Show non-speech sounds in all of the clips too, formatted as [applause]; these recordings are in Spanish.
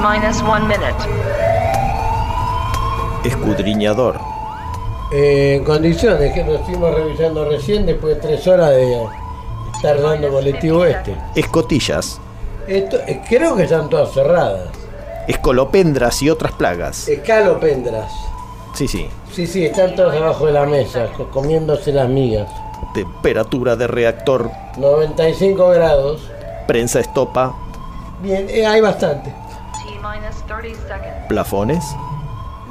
minus one minute. Escudriñador. Eh, en condiciones que lo estuvimos revisando recién después de tres horas de estar dando colectivo este. Escotillas. Esto, eh, creo que están todas cerradas. Escolopendras y otras plagas. Escalopendras. Sí, sí. Sí, sí, están todas abajo de la mesa, co- comiéndose las migas. Temperatura de reactor. 95 grados. Prensa estopa. Bien, eh, hay bastante. Plafones.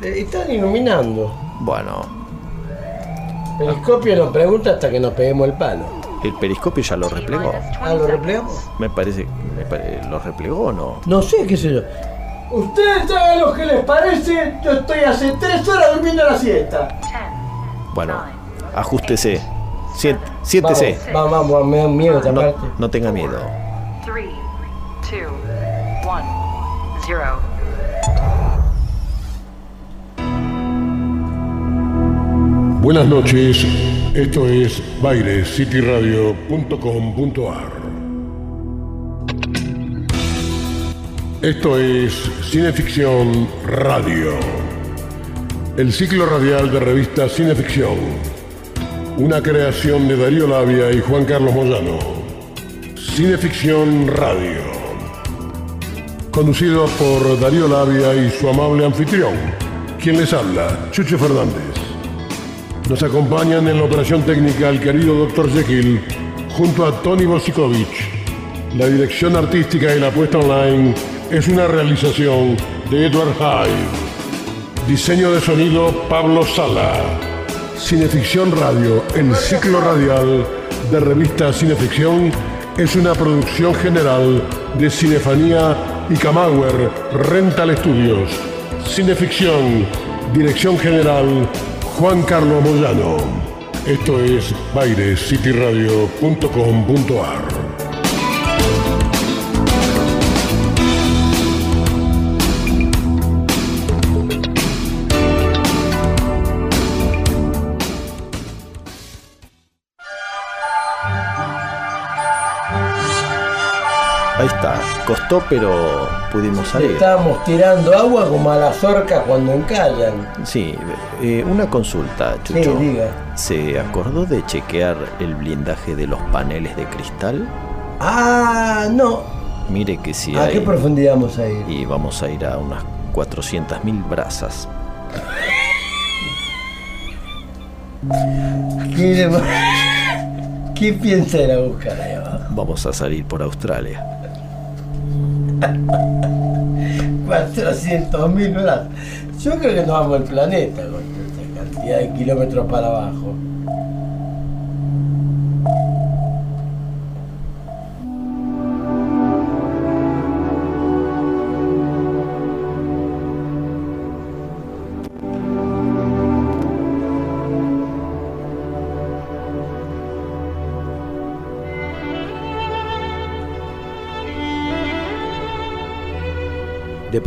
Eh, Están iluminando. Bueno, Periscopio nos pregunta hasta que nos peguemos el palo. el periscopio ya lo replegó. Ah, 20 ¿lo replegamos? seconds. Me parece. me pare- ¿Lo replegó o no? No sé, qué sé yo. Ustedes hagan lo que les parece. Yo estoy hace tres horas durmiendo la siesta. 10, Bueno, 9, ajustese. Siéntese. Vamos, vamos, vamos, me da miedo esta No, parte. no tenga miedo. 3, 2, 1, 0. Buenas noches, esto es bairescityradio.com.ar. Esto es Cineficción Radio, el ciclo radial de revista Cineficción, una creación de Darío Labia y Juan Carlos Moyano. Cineficción Radio, conducido por Darío Labia y su amable anfitrión, quien les habla, Chucho Fernández. Nos acompañan en la operación técnica el querido Dr. Jekyll junto a Tony Bosikovich. La dirección artística y la puesta online es una realización de Edward Hyde. Diseño de sonido Pablo Sala. Cineficción Radio, el ciclo radial de revista Cineficción, es una producción general de Cinefanía y Camauer Rental Studios. Cineficción, dirección general Juan Carlos Moyano. Esto es bairescityradio.com.ar. Ahí está. Costó, pero pudimos salir. Estábamos tirando agua como a las orcas cuando encallan. Sí, eh, una consulta, Sí, Chucho. diga. ¿Se acordó de chequear el blindaje de los paneles de cristal? Ah, no. Mire que si ¿A hay. qué profundidad vamos a ir? y vamos a ir a unas 400.000 brazas. ¿Qué, ¿Qué piensa ir a buscar ahí abajo? Vamos a salir por Australia. [laughs] 400 mil. Yo creo que nos vamos al planeta con esa cantidad de kilómetros para abajo.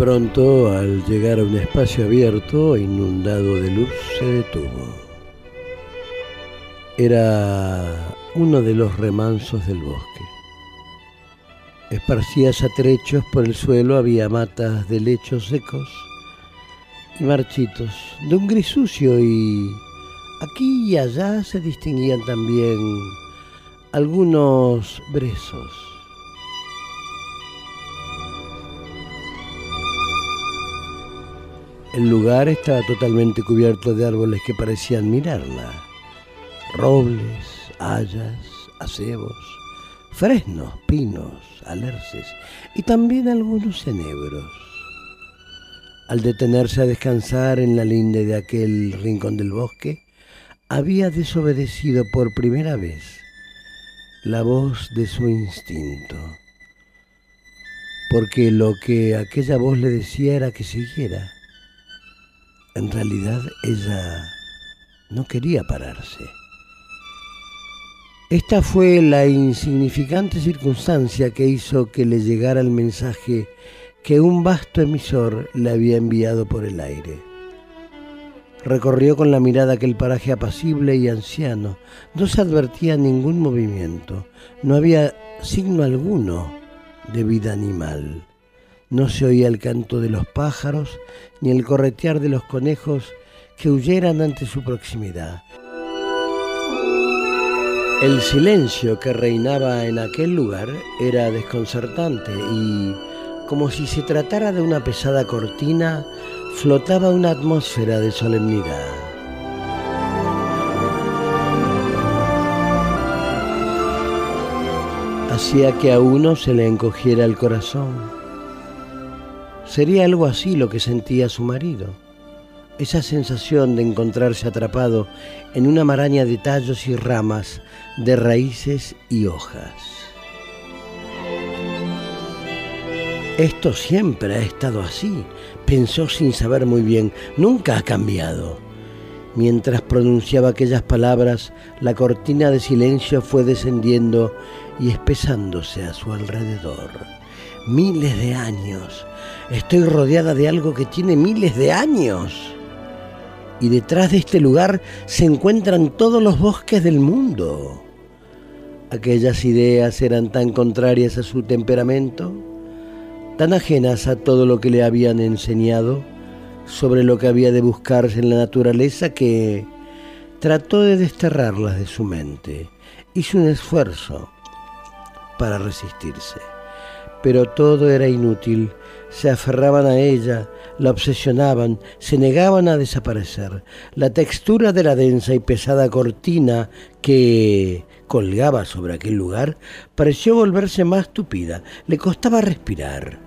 Pronto, al llegar a un espacio abierto inundado de luz, se detuvo. Era uno de los remansos del bosque. Esparcidas a trechos por el suelo había matas de lechos secos y marchitos, de un gris sucio y aquí y allá se distinguían también algunos brezos. El lugar estaba totalmente cubierto de árboles que parecían mirarla. Robles, hayas, acebos, fresnos, pinos, alerces y también algunos enebros. Al detenerse a descansar en la linde de aquel rincón del bosque, había desobedecido por primera vez la voz de su instinto. Porque lo que aquella voz le decía era que siguiera. En realidad ella no quería pararse. Esta fue la insignificante circunstancia que hizo que le llegara el mensaje que un vasto emisor le había enviado por el aire. Recorrió con la mirada aquel paraje apacible y anciano. No se advertía ningún movimiento, no había signo alguno de vida animal. No se oía el canto de los pájaros ni el corretear de los conejos que huyeran ante su proximidad. El silencio que reinaba en aquel lugar era desconcertante y, como si se tratara de una pesada cortina, flotaba una atmósfera de solemnidad. Hacía que a uno se le encogiera el corazón. Sería algo así lo que sentía su marido esa sensación de encontrarse atrapado en una maraña de tallos y ramas, de raíces y hojas. Esto siempre ha estado así, pensó sin saber muy bien, nunca ha cambiado. Mientras pronunciaba aquellas palabras, la cortina de silencio fue descendiendo y espesándose a su alrededor. Miles de años. Estoy rodeada de algo que tiene miles de años y detrás de este lugar se encuentran todos los bosques del mundo. Aquellas ideas eran tan contrarias a su temperamento, tan ajenas a todo lo que le habían enseñado sobre lo que había de buscarse en la naturaleza que trató de desterrarlas de su mente. Hizo un esfuerzo para resistirse, pero todo era inútil. Se aferraban a ella, la obsesionaban, se negaban a desaparecer. La textura de la densa y pesada cortina que colgaba sobre aquel lugar pareció volverse más tupida, le costaba respirar.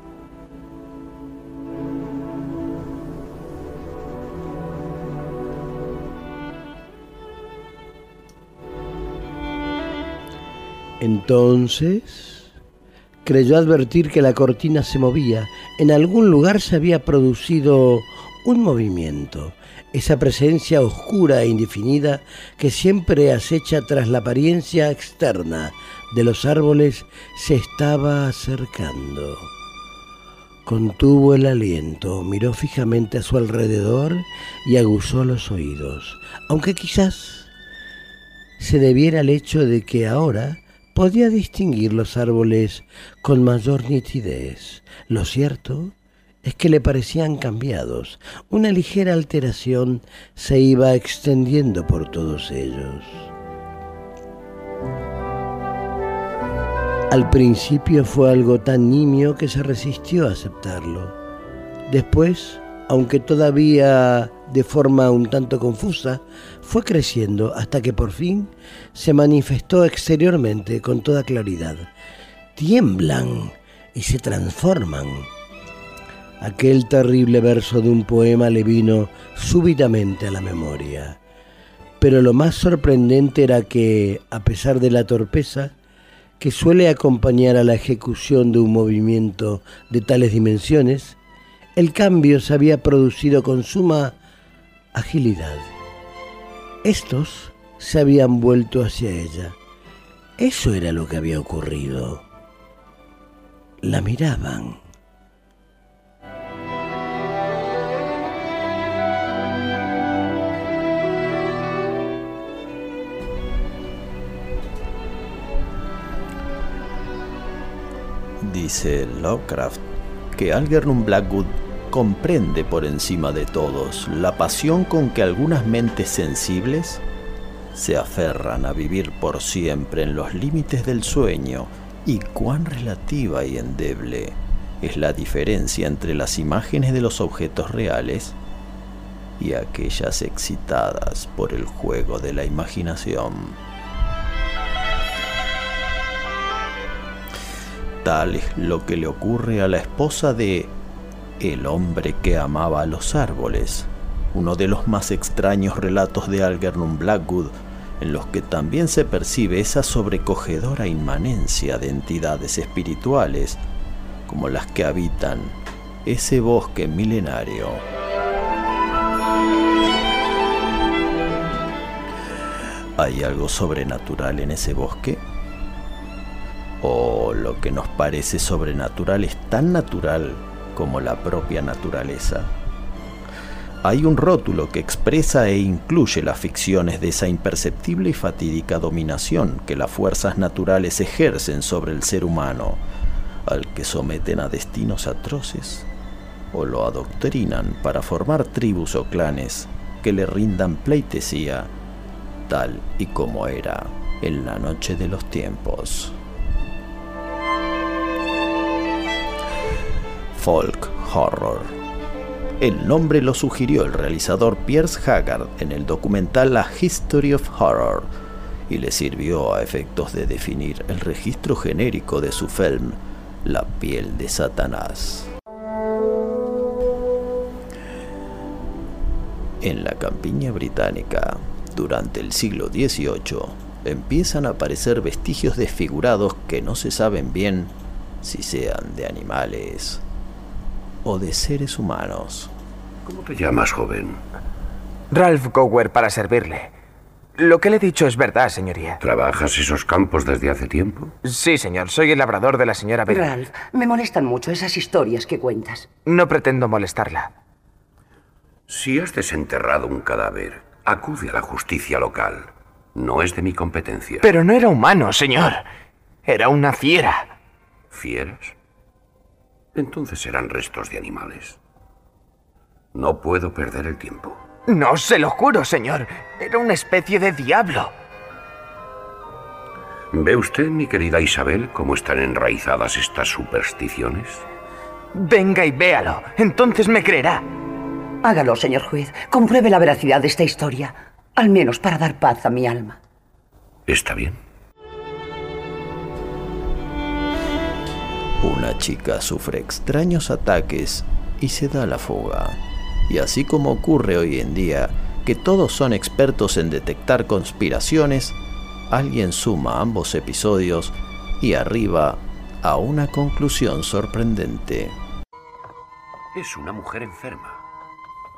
Entonces creyó advertir que la cortina se movía. En algún lugar se había producido un movimiento, esa presencia oscura e indefinida que siempre acecha tras la apariencia externa de los árboles se estaba acercando. Contuvo el aliento, miró fijamente a su alrededor y aguzó los oídos, aunque quizás se debiera al hecho de que ahora podía distinguir los árboles con mayor nitidez. Lo cierto es que le parecían cambiados. Una ligera alteración se iba extendiendo por todos ellos. Al principio fue algo tan nimio que se resistió a aceptarlo. Después, aunque todavía de forma un tanto confusa, fue creciendo hasta que por fin se manifestó exteriormente con toda claridad. Tiemblan y se transforman. Aquel terrible verso de un poema le vino súbitamente a la memoria. Pero lo más sorprendente era que, a pesar de la torpeza que suele acompañar a la ejecución de un movimiento de tales dimensiones, el cambio se había producido con suma agilidad. Estos se habían vuelto hacia ella. Eso era lo que había ocurrido. La miraban. Dice Lovecraft que Algernon Blackwood comprende por encima de todos la pasión con que algunas mentes sensibles se aferran a vivir por siempre en los límites del sueño y cuán relativa y endeble es la diferencia entre las imágenes de los objetos reales y aquellas excitadas por el juego de la imaginación. Tal es lo que le ocurre a la esposa de el hombre que amaba a los árboles, uno de los más extraños relatos de Algernon Blackwood, en los que también se percibe esa sobrecogedora inmanencia de entidades espirituales, como las que habitan ese bosque milenario. ¿Hay algo sobrenatural en ese bosque? ¿O lo que nos parece sobrenatural es tan natural como la propia naturaleza. Hay un rótulo que expresa e incluye las ficciones de esa imperceptible y fatídica dominación que las fuerzas naturales ejercen sobre el ser humano, al que someten a destinos atroces o lo adoctrinan para formar tribus o clanes que le rindan pleitesía tal y como era en la noche de los tiempos. Folk Horror. El nombre lo sugirió el realizador Pierce Haggard en el documental A History of Horror y le sirvió a efectos de definir el registro genérico de su film La piel de Satanás. En la campiña británica, durante el siglo XVIII, empiezan a aparecer vestigios desfigurados que no se saben bien si sean de animales o de seres humanos. ¿Cómo te llamas, joven? Ralph Gower para servirle. Lo que le he dicho es verdad, señoría. ¿Trabajas esos campos desde hace tiempo? Sí, señor. Soy el labrador de la señora Bell. Ralph, me molestan mucho esas historias que cuentas. No pretendo molestarla. Si has desenterrado un cadáver, acude a la justicia local. No es de mi competencia. Pero no era humano, señor. Era una fiera. ¿Fieras? Entonces eran restos de animales. No puedo perder el tiempo. No, se lo juro, señor. Era una especie de diablo. ¿Ve usted, mi querida Isabel, cómo están enraizadas estas supersticiones? Venga y véalo. Entonces me creerá. Hágalo, señor juez. Compruebe la veracidad de esta historia. Al menos para dar paz a mi alma. Está bien. Una chica sufre extraños ataques y se da la fuga. Y así como ocurre hoy en día, que todos son expertos en detectar conspiraciones, alguien suma ambos episodios y arriba a una conclusión sorprendente. Es una mujer enferma.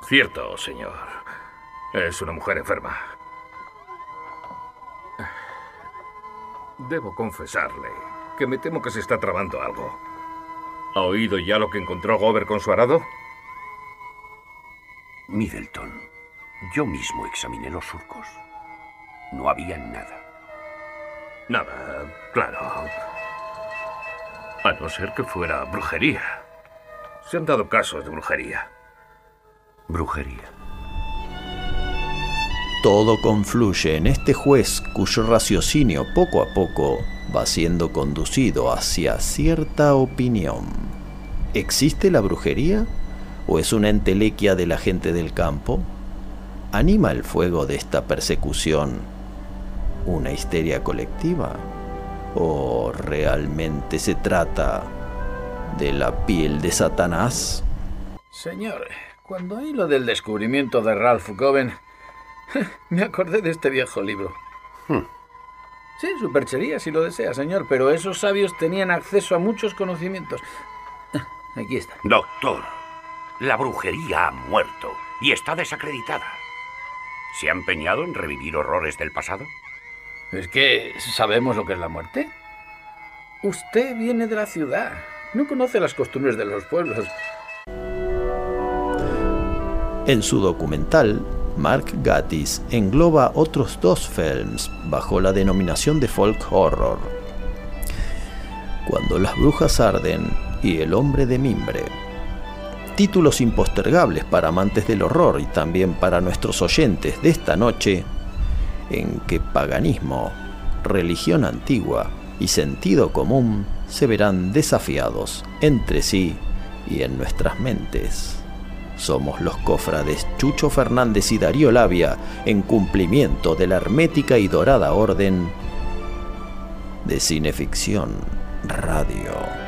Cierto, señor. Es una mujer enferma. Debo confesarle que me temo que se está trabando algo. ¿Ha oído ya lo que encontró Gober con su arado? Middleton, yo mismo examiné los surcos. No había nada. Nada, claro. A no ser que fuera brujería. Se han dado casos de brujería. Brujería. Todo confluye en este juez cuyo raciocinio poco a poco va siendo conducido hacia cierta opinión. ¿Existe la brujería? ¿O es una entelequia de la gente del campo? ¿Anima el fuego de esta persecución una histeria colectiva? ¿O realmente se trata de la piel de Satanás? Señor, cuando oí lo del descubrimiento de Ralph Goven, [laughs] me acordé de este viejo libro. Hmm. Sí, superchería si lo desea, señor, pero esos sabios tenían acceso a muchos conocimientos. Aquí está. Doctor, la brujería ha muerto y está desacreditada. ¿Se ha empeñado en revivir horrores del pasado? ¿Es que sabemos lo que es la muerte? Usted viene de la ciudad. No conoce las costumbres de los pueblos. En su documental, Mark Gatiss engloba otros dos films bajo la denominación de folk horror. Cuando las brujas arden y El hombre de mimbre. Títulos impostergables para amantes del horror y también para nuestros oyentes de esta noche, en que paganismo, religión antigua y sentido común se verán desafiados entre sí y en nuestras mentes. Somos los cofrades Chucho Fernández y Darío Labia en cumplimiento de la hermética y dorada orden de Cineficción Radio.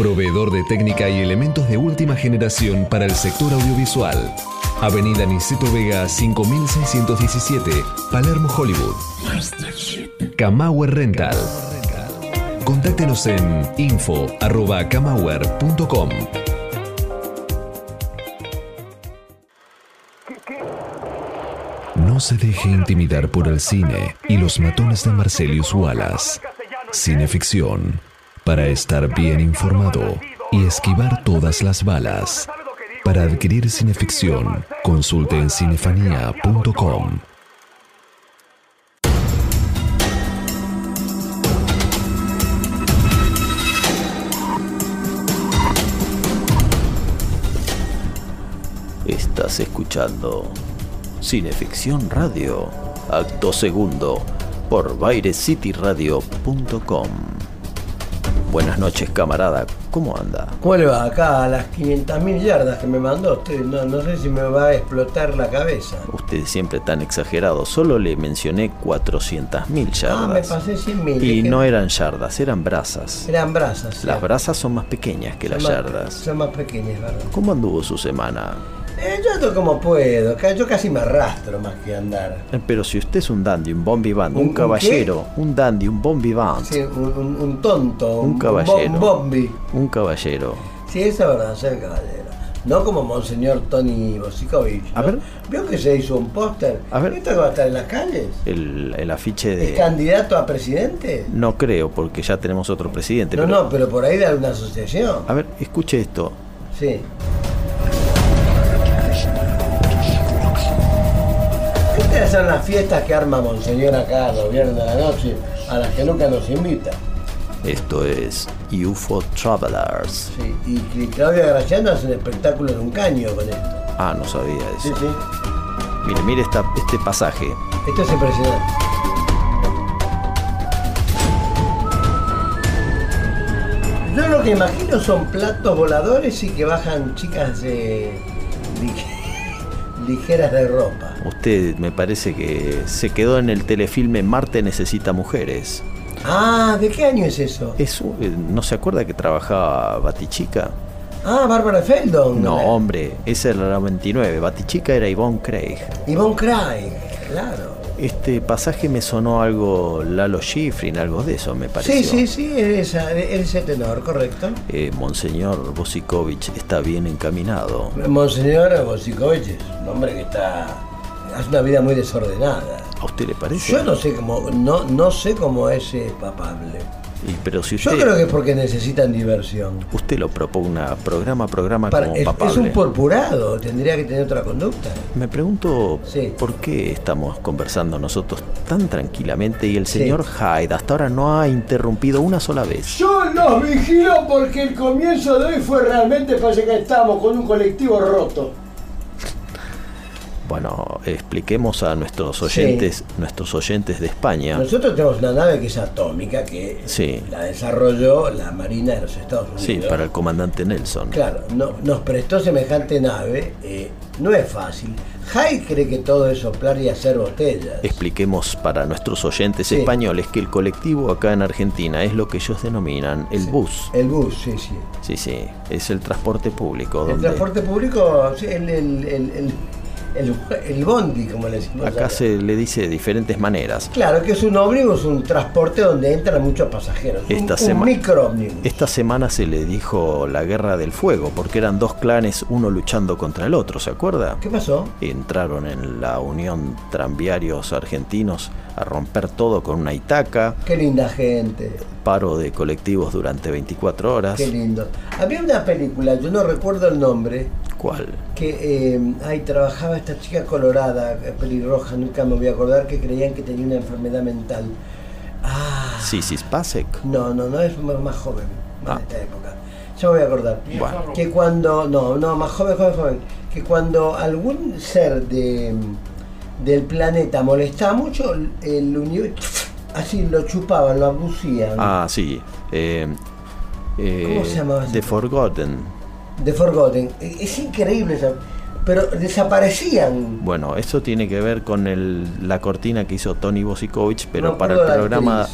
Proveedor de técnica y elementos de última generación para el sector audiovisual. Avenida Niceto Vega 5617, Palermo, Hollywood. Kamauer Rental. Contáctenos en info.kamauer.com. No se deje intimidar por el cine y los matones de Marcelius Wallace. Cineficción. Para estar bien informado y esquivar todas las balas. Para adquirir cineficción, consulte en cinefanía.com. Estás escuchando Cineficción Radio, acto segundo, por bairescityradio.com. Buenas noches, camarada. ¿Cómo anda? ¿Cómo le va? Acá a las 500.000 yardas que me mandó usted. No, no sé si me va a explotar la cabeza. Usted siempre tan exagerado. Solo le mencioné 400.000 yardas. Ah, me pasé 100.000. Y no eran yardas, eran brasas. Eran brasas. Las brasas son más pequeñas que las más- yardas. Son más pequeñas, ¿verdad? ¿Cómo anduvo su semana? Eh, yo ando como puedo. Yo casi me arrastro más que andar. Eh, Pero si usted es un dandy, un bon vivant, ¿Un- un, caballero, un dandy, un bon vivant, Sí, un, un- un tonto. un caballero, Un bombi. un caballero. Sí, eso es verdad, ser caballero. No como Monseñor Tony Bosikovich. A ¿no? ver. ¿Vio que se hizo un póster? A ver. ¿Esto que va a estar en las calles? El, el afiche ¿Es de... candidato a presidente? No creo, porque ya tenemos otro presidente. No, pero- no, pero por ahí de alguna asociación. A ver, escuche esto. Sí. Estas son las fiestas que arma Monseñor acá los viernes de la noche, a las que nunca nos invita. Esto es UFO Travelers. Sí, y Claudia Graciano hace un espectáculo de un caño con esto. Ah, no sabía Sí, eso. sí. Mire, mire esta, este pasaje. Esto es impresionante. Yo lo que imagino son platos voladores y que bajan chicas lig- ligeras de ropa. Usted me parece que se quedó en el telefilme Marte necesita mujeres. Ah, ¿de qué año es eso? Es un- eh, ¿No se acuerda que trabajaba Batichica? Ah, Bárbara Feldon. No, hombre, esa era la 29. Batichica era Yvonne Craig. Yvonne Craig, claro. Este pasaje me sonó algo Lalo Schifrin, algo de eso me pareció. Sí, sí, sí, es ese tenor, correcto. Eh, Monseñor Bosikovich está bien encaminado. Monseñor Bosikovich es un hombre que está. hace una vida muy desordenada. ¿A usted le parece? Yo no sé cómo, no, no sé cómo es papable. Y, pero si Yo usted, creo que es porque necesitan diversión. usted lo propugna programa a programa Para- como es, papable. es un purpurado, tendría que tener otra conducta. Me pregunto Sí. por qué estamos conversando nosotros tan tranquilamente y el Sí. señor Hyde hasta ahora no ha interrumpido una sola vez. Yo los vigilo porque el comienzo de hoy fue realmente, parece que estábamos con un colectivo roto. Bueno, expliquemos a nuestros oyentes, nuestros oyentes de España. Nosotros tenemos una nave que es atómica, que Sí. la desarrolló la Marina de los Estados Unidos. Sí, para el comandante Nelson. Claro, no, nos prestó semejante nave, eh, no es fácil. Hyde cree que todo es soplar y hacer botellas. Expliquemos para nuestros oyentes Sí. españoles que el colectivo acá en Argentina es lo que ellos denominan el bus. El bus, sí, sí. Sí, sí, es el transporte público. El donde transporte público, sí, el, el, el, el, el- el bondi, como le decimos. Acá acá. se le dice de diferentes maneras. Claro que es un ómnibus, un transporte donde entran muchos pasajeros. Un- Esta un, sema- micro ómnibus. Esta semana se le dijo la guerra del fuego, porque eran dos clanes, uno luchando contra el otro, ¿se acuerda? ¿Qué pasó? Entraron en la Unión Tranviarios Argentinos a romper todo con una itaca, Qué linda gente. paro de colectivos durante 24 horas. Qué lindo. Había una película, yo no recuerdo el nombre, ¿Cuál? que eh, ahí trabajaba esta chica colorada, eh, pelirroja, nunca me voy a acordar, que creían que tenía una enfermedad mental. Ah, Sisis Pasek. no, no, no es más más joven, más Ah. de esta época. Ya me voy a acordar. Bueno. Que cuando. No, no, más joven, joven, joven. Que cuando algún ser de, del planeta molestaba mucho, el universo. Así lo chupaban, lo abducían. Ah, sí. eh, eh, ¿Cómo se llamaba ese The Forgotten. De Forgotten. E- Es increíble Pero desaparecían. Bueno, eso tiene que ver con el- la cortina que hizo Tony Bosikovich, pero No para el programa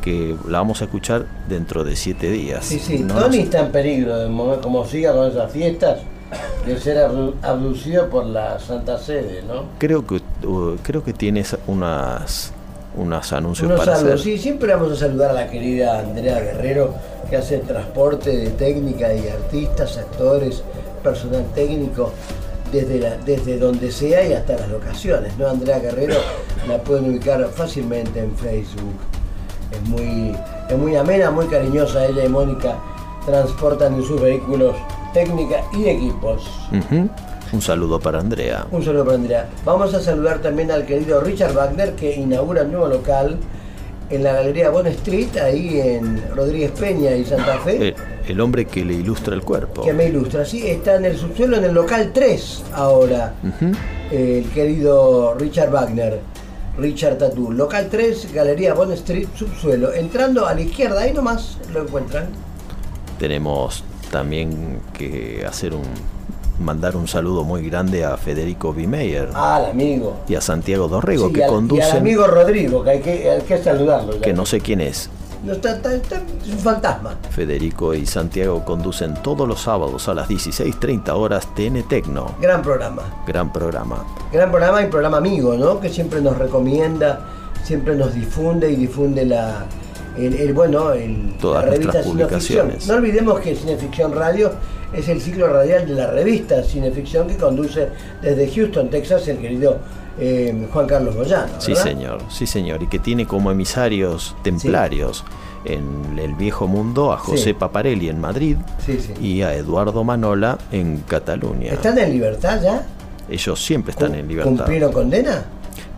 que la vamos a escuchar dentro de siete días. Sí, sí. No Tony nos- está en peligro, de momen- como siga con esas fiestas, de ser abdu- abducido por la Santa Sede, ¿no? creo que uh, creo que tienes unas unos anuncios Unos para saludos. hacer. Sí, siempre vamos a saludar a la querida Andrea Guerrero, que hace transporte de técnica y artistas, actores, personal técnico, desde, la- desde donde sea y hasta las locaciones. ¿no? Andrea Guerrero la pueden ubicar fácilmente en Facebook. Es muy, es muy amena, muy cariñosa. Ella y Mónica transportan en sus vehículos técnica y equipos. Un saludo para Andrea. Un saludo para Andrea. Vamos a saludar también al querido Richard Wagner que inaugura un nuevo local en la Galería Bond Street, ahí en Rodríguez Peña y Santa Fe, El, el hombre que le ilustra el cuerpo. que me ilustra. Sí, está en el subsuelo, en el local 3 ahora, el querido Richard Wagner. Richard Tatú, local 3, Galería Bond Street, subsuelo. Entrando a la izquierda, ahí nomás lo encuentran. Tenemos también que hacer un mandar un saludo muy grande a Federico Bimeyer Al amigo. y a Santiago Dorrego Sí, que al, y al conducen amigo Rodrigo, que hay que, hay que saludarlo. ya. que no sé quién es. No está, está- está- es un fantasma. Federico y Santiago conducen todos los sábados a las 16.30 horas TN Tecno. Gran programa. Gran programa. Gran programa y programa amigo, ¿no? Que siempre nos recomienda, siempre nos difunde y difunde la, el, el, bueno, el, Todas la revista Cineficción. publicaciones. No olvidemos que Cineficción Radio es el ciclo radial de la revista Cineficción que conduce desde Houston, Texas, el querido eh, Juan Carlos Boyano. Sí, señor, sí, señor. Y que tiene como emisarios templarios en el viejo mundo a José Sí. Paparelli en Madrid Sí, sí. y a Eduardo Manola en Cataluña. ¿Están en libertad ya? Ellos siempre están en libertad. ¿Cumplieron condena?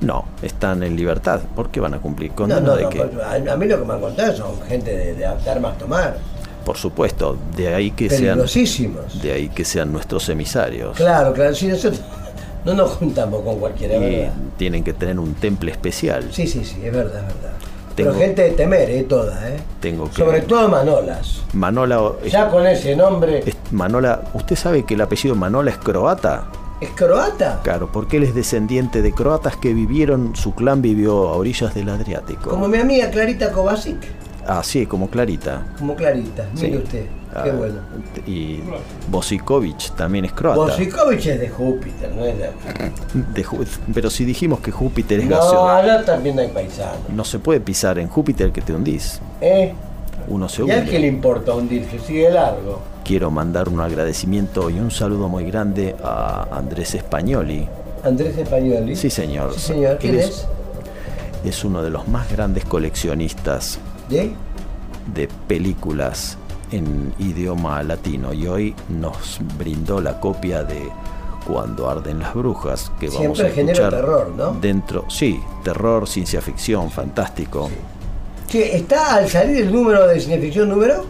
No, están en libertad. ¿Por qué van a cumplir condena no, de no, qué? pues, a, mí lo que me han contado son gente de, de armas tomar. Por supuesto, de ahí que sean de ahí que sean nuestros emisarios. Claro, claro, si nosotros [laughs] no nos juntamos con cualquiera, y ¿verdad? tienen que tener un temple especial. Sí, sí, sí, es verdad, es verdad. Tengo- Pero gente de temer, eh, toda, ¿eh? Tengo que Sobre todo Manolas. Manola Ya con ese nombre, es- Manola, ¿usted sabe que el apellido Manola es croata? ¿Es croata? Claro, porque él es descendiente de croatas que vivieron, su clan vivió a orillas del Adriático. Como mi amiga Clarita Kovacic, Ah, sí, como Clarita. como Clarita, mire Sí. usted, qué Ah, bueno. Y Bosikovic también es croata. Bosikovic es de Júpiter, no es de... De pero si dijimos que Júpiter es No, gaseoso, allá también hay paisanos, no se puede pisar en Júpiter que te hundís. ¿eh? Uno se ¿Y a hunde. qué le importa hundirse? Sigue largo. Quiero mandar un agradecimiento y un saludo muy grande a Andrés Españoli. Andrés Españoli. Sí, señor. Sí, señor. ¿Quién es? Es uno de los más grandes coleccionistas ¿De? de películas en idioma latino y hoy nos brindó la copia de Cuando arden las brujas que vamos a Siempre genera escuchar terror, ¿no? dentro, sí, terror, ciencia ficción, fantástico. Che, ¿está al salir el número de cineficción número?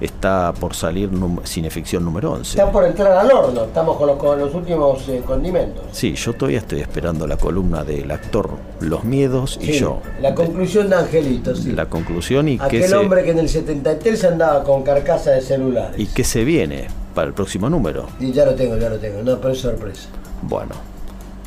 Está por salir cineficción número 11. Está por entrar al horno, estamos con los, con los últimos eh, condimentos. Sí, yo todavía estoy esperando la columna del actor Los Miedos y yo. La conclusión de Angelito, sí. La conclusión y Aquel hombre que en el 73 andaba con carcasa de celulares. y qué se viene para el próximo número. Y ya lo tengo, ya lo tengo. No, pero es sorpresa. Bueno,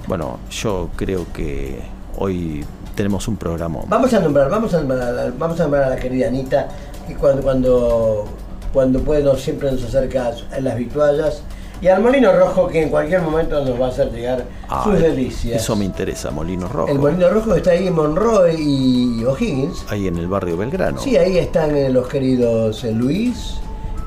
bueno, yo creo que hoy tenemos un programa. Vamos a nombrar, vamos a nombrar, vamos a nombrar a la querida Anita, que cuando, cuando, cuando puede nos, siempre nos acerca a las vituallas. Y al molino rojo que en cualquier momento nos va a hacer llegar Ah, sus delicias. Eso me interesa, Molino Rojo. El molino rojo está ahí en Monroe y O'Higgins. Ahí en el barrio Belgrano. Sí, ahí están eh, los queridos eh, Luis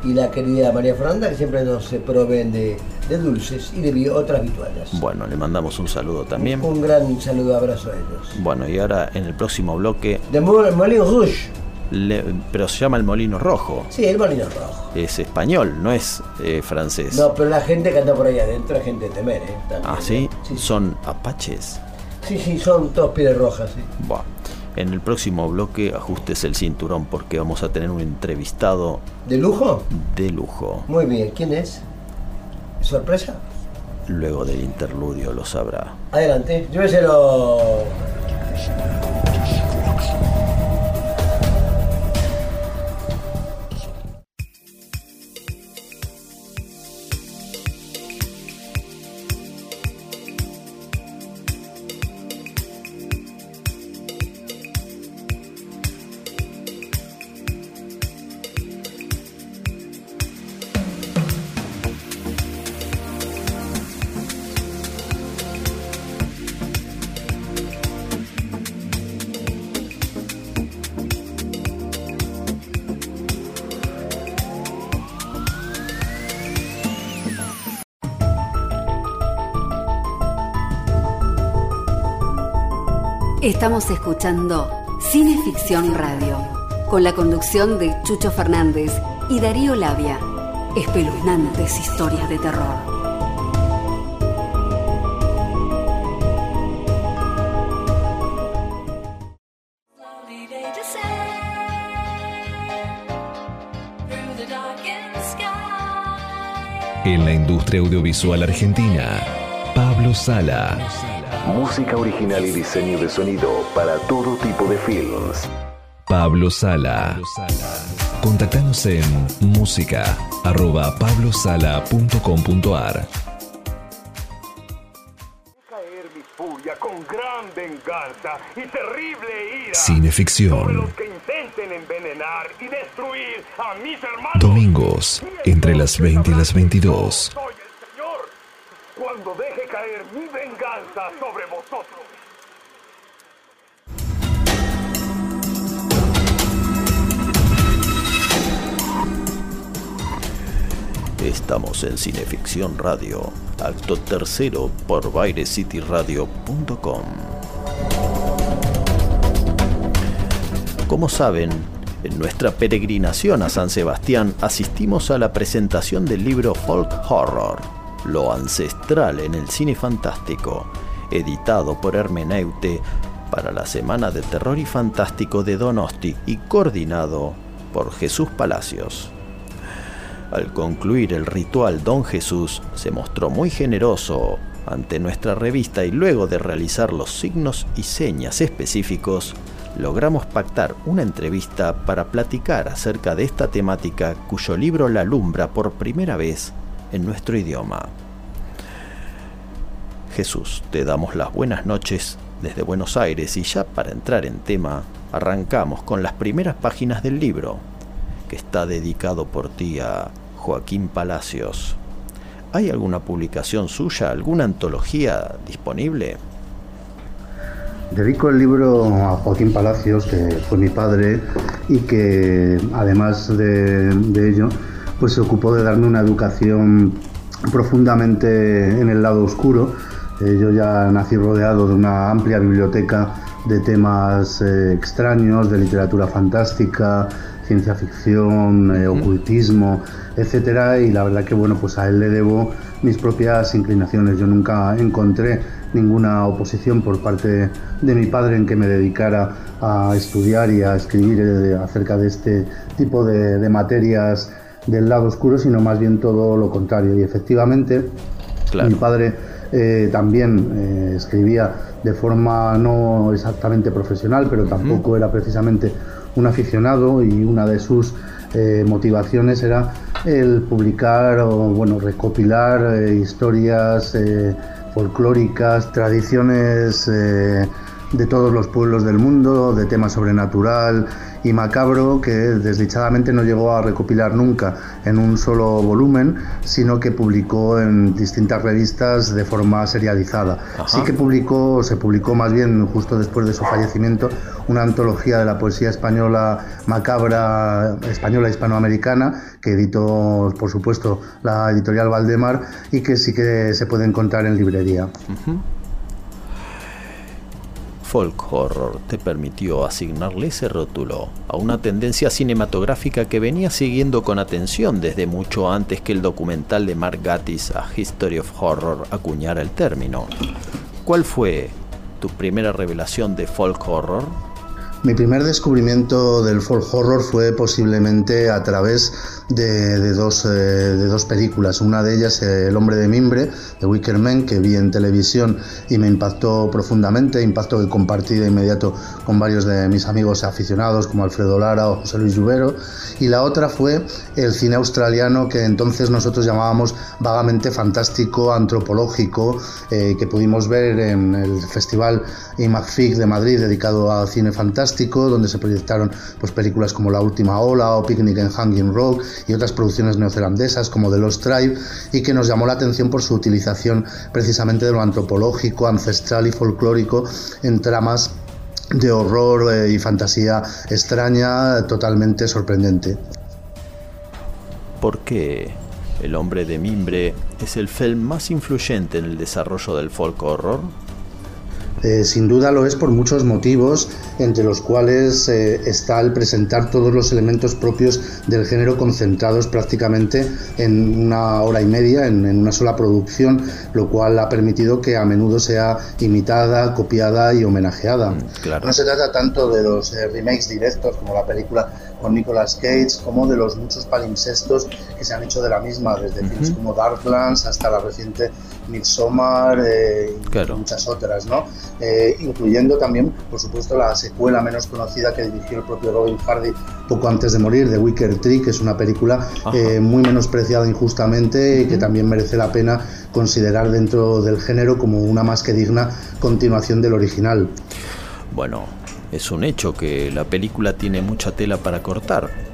y la querida María Fernanda, que siempre nos eh, proveen de, de dulces y de otras vituallas. Bueno, le mandamos un saludo también. Un gran saludo, abrazo a ellos. Bueno, y ahora en el próximo bloque, De Mo- Molino Rouge. Le- pero se llama el Molino Rojo. Sí, el molino rojo. Es español, no es eh, francés. No, pero la gente que anda por ahí adentro es gente de temer, ¿eh? También, ah, ¿sí? ¿eh? Sí, Son apaches. sí, sí, son todos pieles rojas, sí. Buah. En el próximo bloque ajustes el cinturón porque vamos a tener un entrevistado ¿De lujo? de lujo. Muy bien, ¿quién es? ¿Sorpresa? Luego del interludio lo sabrá. Adelante, lléveselo. Estamos escuchando Cineficción Radio, con la conducción de Chucho Fernández y Darío Labia. Espeluznantes historias de terror. En la industria audiovisual argentina, Pablo Sala. Música original y diseño de sonido para todo tipo de films. Pablo Sala. Contactanos en música arroba pablosala.com.ar con gran venganza y terrible ira Cineficción. los que intenten envenenar y destruir a mis hermanos. Domingos, entre las 20 y las 22. Estamos en Cineficción Radio, acto tercero por BaireCityRadio.com. Como saben, en nuestra peregrinación a San Sebastián asistimos a la presentación del libro Folk Horror, lo ancestral en el cine fantástico, editado por Hermeneute para la Semana de Terror y Fantástico de Donosti y coordinado por Jesús Palacios. Al concluir el ritual, don Jesús se mostró muy generoso ante nuestra revista y luego de realizar los signos y señas específicos, logramos pactar una entrevista para platicar acerca de esta temática cuyo libro la alumbra por primera vez en nuestro idioma. Jesús, te damos las buenas noches desde Buenos Aires y ya para entrar en tema, arrancamos con las primeras páginas del libro, que está dedicado por ti a Joaquín Palacios. ¿Hay alguna publicación suya, alguna antología disponible? Dedico el libro a Joaquín Palacios, que fue mi padre y que además de, ello, pues se ocupó de darme una educación profundamente en el lado oscuro. Eh, yo ya nací rodeado de una amplia biblioteca de temas eh, extraños, de literatura fantástica, ciencia ficción, eh, ocultismo, etcétera, y la verdad que bueno, pues a él le debo mis propias inclinaciones. Yo nunca encontré ninguna oposición por parte de mi padre en que me dedicara a estudiar y a escribir eh, acerca de este tipo de, de materias del lado oscuro, sino más bien todo lo contrario. Y efectivamente, mi padre eh, también eh, escribía de forma no exactamente profesional, pero tampoco era precisamente un aficionado y una de sus eh, motivaciones era el publicar o bueno recopilar eh, historias eh, folclóricas, tradiciones de todos los pueblos del mundo, de tema sobrenatural y macabro que desdichadamente no llegó a recopilar nunca en un solo volumen, sino que publicó en distintas revistas de forma serializada. Sí que publicó, se publicó más bien justo después de su fallecimiento, una antología de la poesía española macabra, española hispanoamericana, que editó, por supuesto, la editorial Valdemar y que sí que se puede encontrar en librería. Folk Horror te permitió asignarle ese rótulo a una tendencia cinematográfica que venía siguiendo con atención desde mucho antes que el documental de Mark Gatiss A History of Horror acuñara el término. ¿Cuál fue tu primera revelación de folk horror? Mi primer descubrimiento del folk horror fue posiblemente a través de, dos, eh, de dos, películas. Una de ellas, eh, El hombre de mimbre, de Wicker Man, que vi en televisión y me impactó profundamente, impacto que compartí de inmediato con varios de mis amigos aficionados como Alfredo Lara o José Luis Lluvero. Y la otra fue el cine australiano que entonces nosotros llamábamos vagamente fantástico, antropológico, eh, que pudimos ver en el Festival IMAGFIC de Madrid dedicado a cine fantástico, donde se proyectaron pues, películas como La Última Ola o Picnic en Hanging Rock y otras producciones neozelandesas como The Lost Tribe y que nos llamó la atención por su utilización precisamente de lo antropológico, ancestral y folclórico en tramas de horror eh, y fantasía extraña totalmente sorprendente. ¿Por qué El hombre de mimbre es el film más influyente en el desarrollo del folk horror? Eh, sin duda lo es por muchos motivos, entre los cuales eh, está el presentar todos los elementos propios del género concentrados prácticamente en una hora y media, en, una sola producción, lo cual ha permitido que a menudo sea imitada, copiada y homenajeada. Mm, no se trata tanto de los eh, remakes directos como la película con Nicolas Cage, como de los muchos palimpsestos que se han hecho de la misma, desde films como Darklands hasta la reciente Midsommar eh, y muchas otras, ¿no? Eh, incluyendo también, por supuesto, la secuela menos conocida que dirigió el propio Robin Hardy poco antes de morir, The Wicker Tree, que es una película eh, muy menospreciada injustamente y que también merece la pena considerar dentro del género como una más que digna continuación del original. Bueno, es un hecho que la película tiene mucha tela para cortar.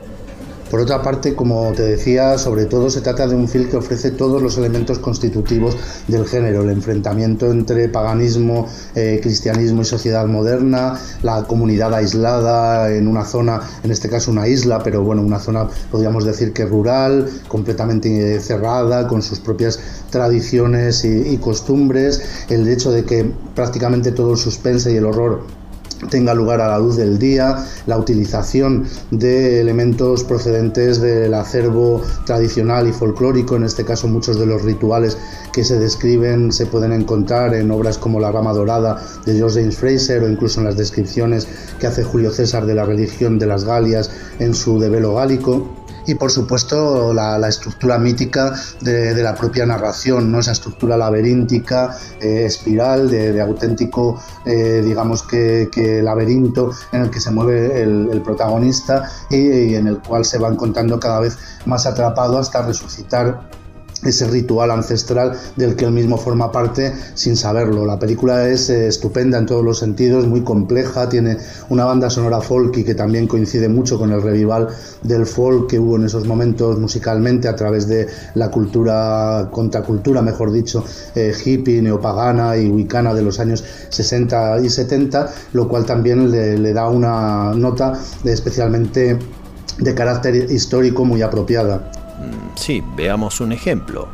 Por otra parte, como te decía, sobre todo se trata de un film que ofrece todos los elementos constitutivos del género, el enfrentamiento entre paganismo, eh, cristianismo y sociedad moderna, la comunidad aislada en una zona, en este caso una isla, pero bueno, una zona podríamos decir que rural, completamente cerrada, con sus propias tradiciones y, y costumbres, el hecho de que prácticamente todo el suspense y el horror tenga lugar a la luz del día, la utilización de elementos procedentes del acervo tradicional y folclórico, en este caso muchos de los rituales que se describen se pueden encontrar en obras como La Rama Dorada de George James Fraser o incluso en las descripciones que hace Julio César de la religión de las Galias en su Develo Gálico y por supuesto la, estructura mítica de, la propia narración, ¿no? esa estructura laberíntica, eh, espiral, de, auténtico, eh, digamos que, laberinto en el que se mueve el, protagonista y, en el cual se va encontrando cada vez más atrapado hasta resucitar ese ritual ancestral del que él mismo forma parte sin saberlo. La película es eh, estupenda en todos los sentidos, muy compleja, tiene una banda sonora folk y que también coincide mucho con el revival del folk que hubo en esos momentos musicalmente a través de la cultura, contracultura, mejor dicho, eh, hippie, neopagana y wicana de los años 60 y 70, lo cual también le, da una nota especialmente de carácter histórico muy apropiada. Mm, sí, veamos un ejemplo.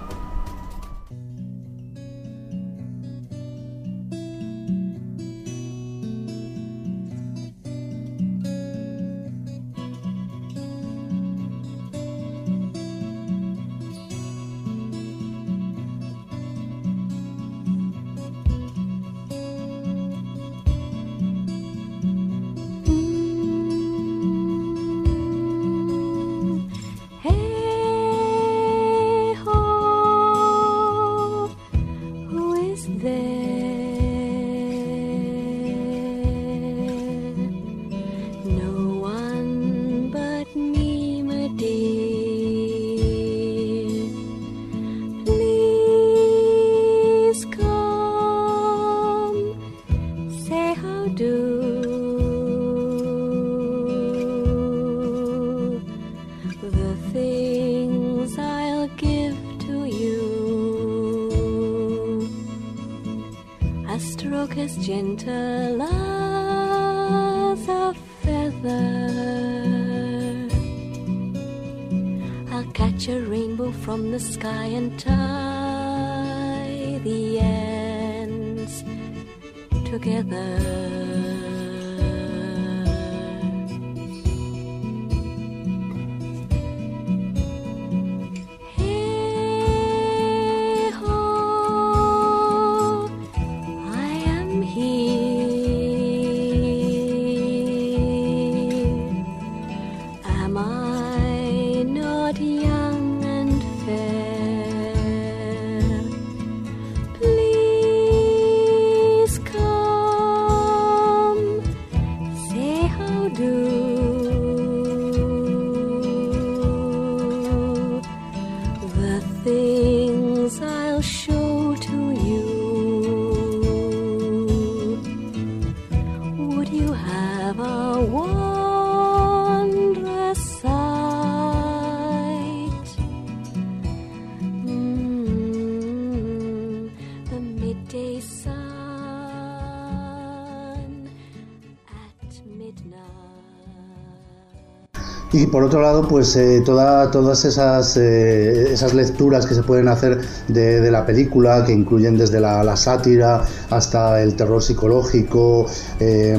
Por otro lado, pues eh, toda- todas esas, eh, esas lecturas que se pueden hacer de, la película, que incluyen desde la, sátira hasta el terror psicológico, eh,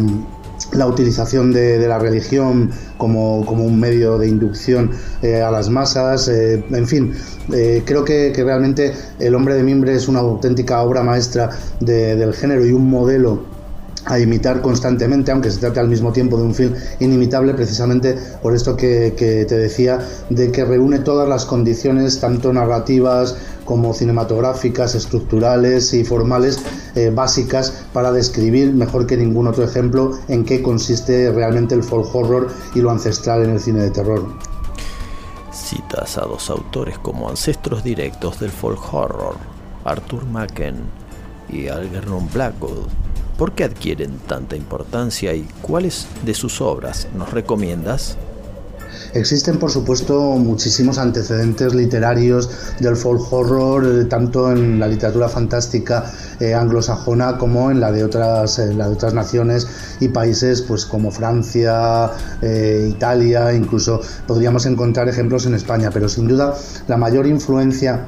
la utilización de, la religión como, como un medio de inducción eh, a las masas, en fin, creo que, realmente El hombre de mimbre es una auténtica obra maestra de- del género y un modelo a imitar constantemente, aunque se trate al mismo tiempo de un film inimitable, precisamente por esto que, te decía, de que reúne todas las condiciones, tanto narrativas como cinematográficas, estructurales y formales, eh, básicas para describir, mejor que ningún otro ejemplo, en qué consiste realmente el folk horror y lo ancestral en el cine de terror. Citas a dos autores como ancestros directos del folk horror, Arthur Machen y Algernon Blackwood. ¿Por qué adquieren tanta importancia y cuáles de sus obras nos recomiendas? Existen, por supuesto, muchísimos antecedentes literarios del folk horror, eh, tanto en la literatura fantástica eh, anglosajona como en la de otras, eh, la de otras naciones y países, pues como Francia, Italia, incluso podríamos encontrar ejemplos en España, pero sin duda la mayor influencia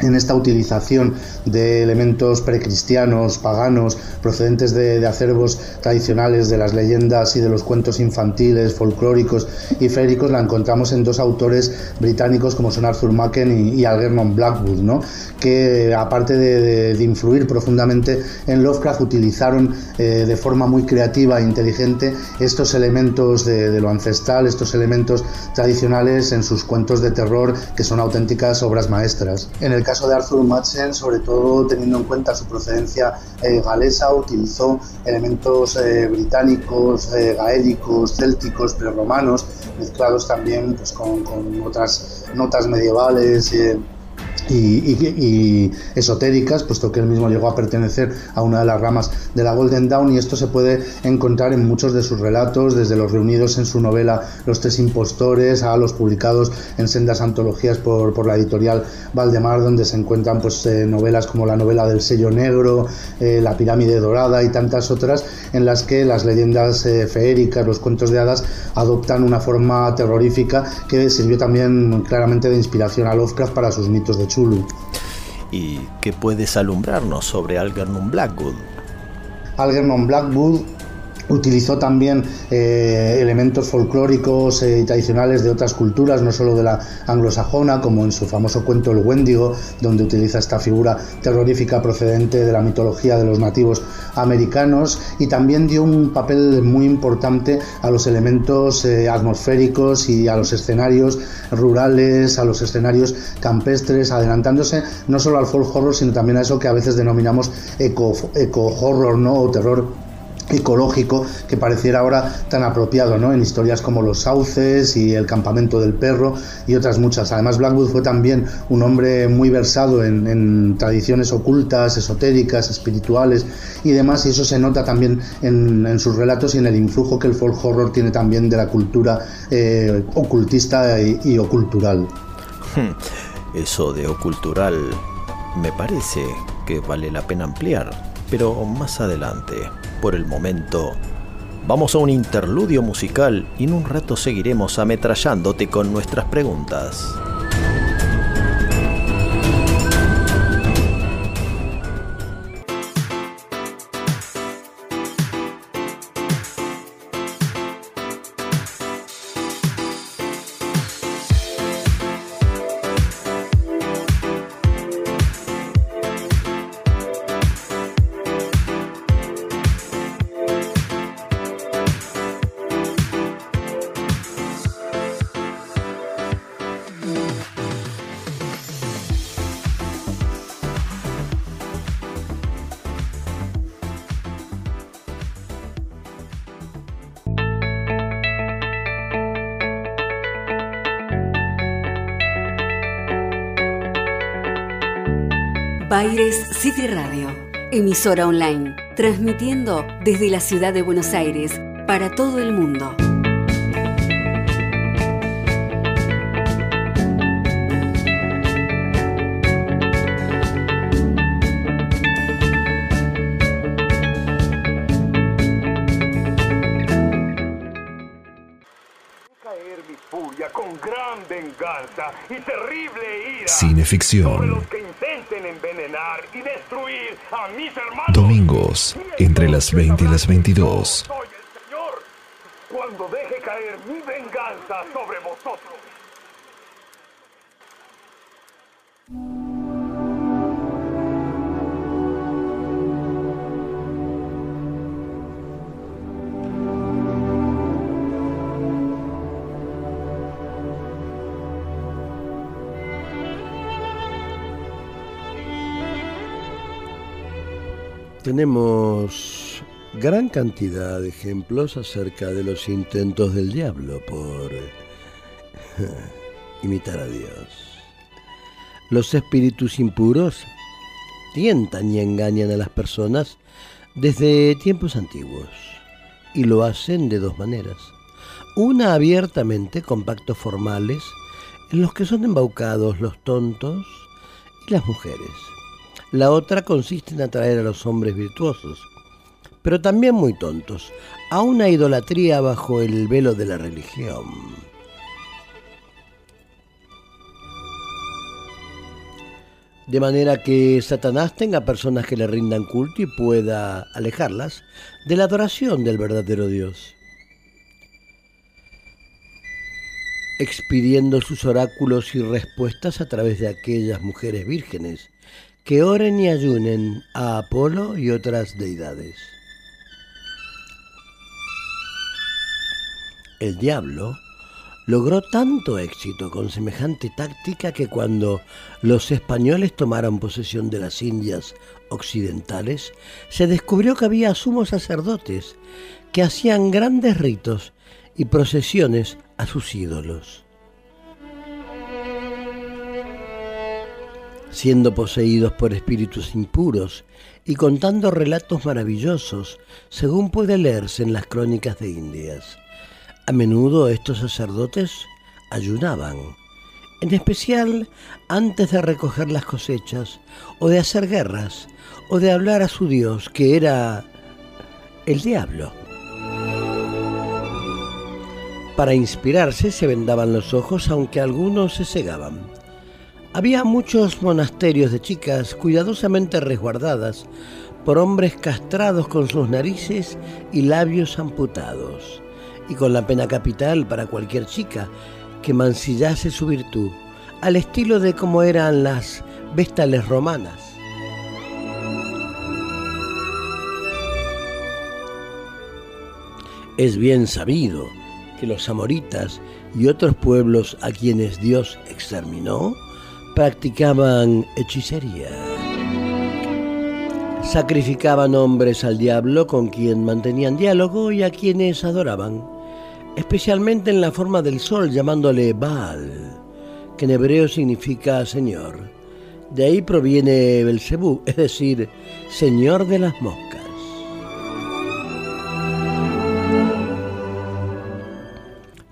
en esta utilización de elementos precristianos, paganos, procedentes de, acervos tradicionales, de las leyendas y de los cuentos infantiles, folclóricos y féricos, la encontramos en dos autores británicos como son Arthur Machen y, Algernon Blackwood, ¿no? que aparte de, de- influir profundamente en Lovecraft, utilizaron eh, de forma muy creativa e inteligente estos elementos de lo ancestral, estos elementos tradicionales en sus cuentos de terror, que son auténticas obras maestras. En el caso de Arthur Machen, sobre todo teniendo en cuenta su procedencia eh, galesa, utilizó elementos eh, británicos, eh, gaélicos, célticos, prerromanos, mezclados también pues, con, con otras notas medievales. eh, y, esotéricas, puesto que él mismo llegó a pertenecer a una de las ramas de la Golden Dawn y esto se puede encontrar en muchos de sus relatos, desde los reunidos en su novela Los Tres Impostores a los publicados en sendas antologías por, la editorial Valdemar, donde se encuentran pues, eh, novelas como la novela del sello negro, eh, La pirámide dorada y tantas otras, en las que las leyendas eh, feéricas, los cuentos de hadas, adoptan una forma terrorífica que sirvió también claramente de inspiración a Lovecraft para sus mitos de ¿Y qué puedes alumbrarnos sobre Algernon Blackwood? Algernon Blackwood utilizó también eh, elementos folclóricos eh, y tradicionales de otras culturas, no solo de la anglosajona, como en su famoso cuento El Wendigo, donde utiliza esta figura terrorífica procedente de la mitología de los nativos americanos, y también dio un papel muy importante a los elementos eh, atmosféricos y a los escenarios rurales, a los escenarios campestres, adelantándose no solo al folk horror, sino también a eso que a veces denominamos eco, eco horror, ¿no? o terror ecológico que pareciera ahora tan apropiado ¿no? en historias como Los Sauces y El Campamento del Perro y otras muchas. Además, Blackwood fue también un hombre muy versado en, tradiciones ocultas, esotéricas, espirituales y demás, y eso se nota también en, sus relatos y en el influjo que el folk horror tiene también de la cultura eh, ocultista y, y ocultural. Eso de ocultural me parece que vale la pena ampliar, pero más adelante. Por el momento, vamos a un interludio musical y en un rato seguiremos ametrallándote con nuestras preguntas. Emisora online, transmitiendo desde la ciudad de Buenos Aires para todo el mundo. caer mi furia con gran venganza y terrible ira Cineficción. los que intenten envenenar y destruir a mis hermanos. Domingos, entre las 20 y las 22. Tenemos gran cantidad de ejemplos acerca de los intentos del diablo por [laughs] imitar a Dios. Los espíritus impuros tientan y engañan a las personas desde tiempos antiguos y lo hacen de dos maneras. Una abiertamente con pactos formales en los que son embaucados los tontos y las mujeres. La otra consiste en atraer a los hombres virtuosos, pero también muy tontos, a una idolatría bajo el velo de la religión. De manera que Satanás tenga personas que le rindan culto y pueda alejarlas de la adoración del verdadero Dios. expidiendo sus oráculos y respuestas a través de aquellas mujeres vírgenes que oren y ayunen a Apolo y otras deidades. El diablo logró tanto éxito con semejante táctica que cuando los españoles tomaron posesión de las Indias occidentales, se descubrió que había sumos sacerdotes que hacían grandes ritos y procesiones a sus ídolos. Siendo poseídos por espíritus impuros y contando relatos maravillosos, según puede leerse en las crónicas de Indias. A menudo estos sacerdotes ayunaban, en especial antes de recoger las cosechas, o de hacer guerras, o de hablar a su Dios, que era el diablo. Para inspirarse se vendaban los ojos, aunque algunos se cegaban. Había muchos monasterios de chicas cuidadosamente resguardadas por hombres castrados con sus narices y labios amputados, y con la pena capital para cualquier chica que mancillase su virtud, al estilo de como eran las vestales romanas. Es bien sabido que los amoritas y otros pueblos a quienes Dios exterminó practicaban hechicería. Sacrificaban hombres al diablo con quien mantenían diálogo y a quienes adoraban, especialmente en la forma del sol llamándole Baal, que en hebreo significa Señor. De ahí proviene Belcebú, es decir, Señor de las moscas.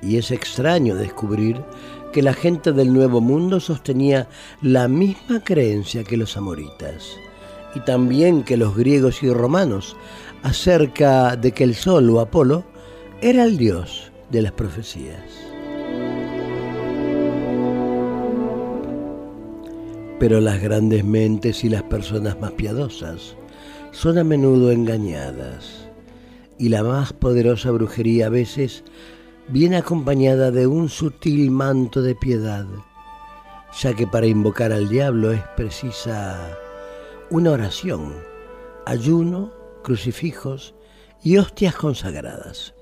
Y es extraño descubrir que la gente del Nuevo Mundo sostenía la misma creencia que los amoritas y también que los griegos y romanos acerca de que el sol o Apolo era el dios de las profecías. Pero las grandes mentes y las personas más piadosas son a menudo engañadas y la más poderosa brujería a veces viene acompañada de un sutil manto de piedad, ya que para invocar al diablo es precisa una oración, ayuno, crucifijos y hostias consagradas.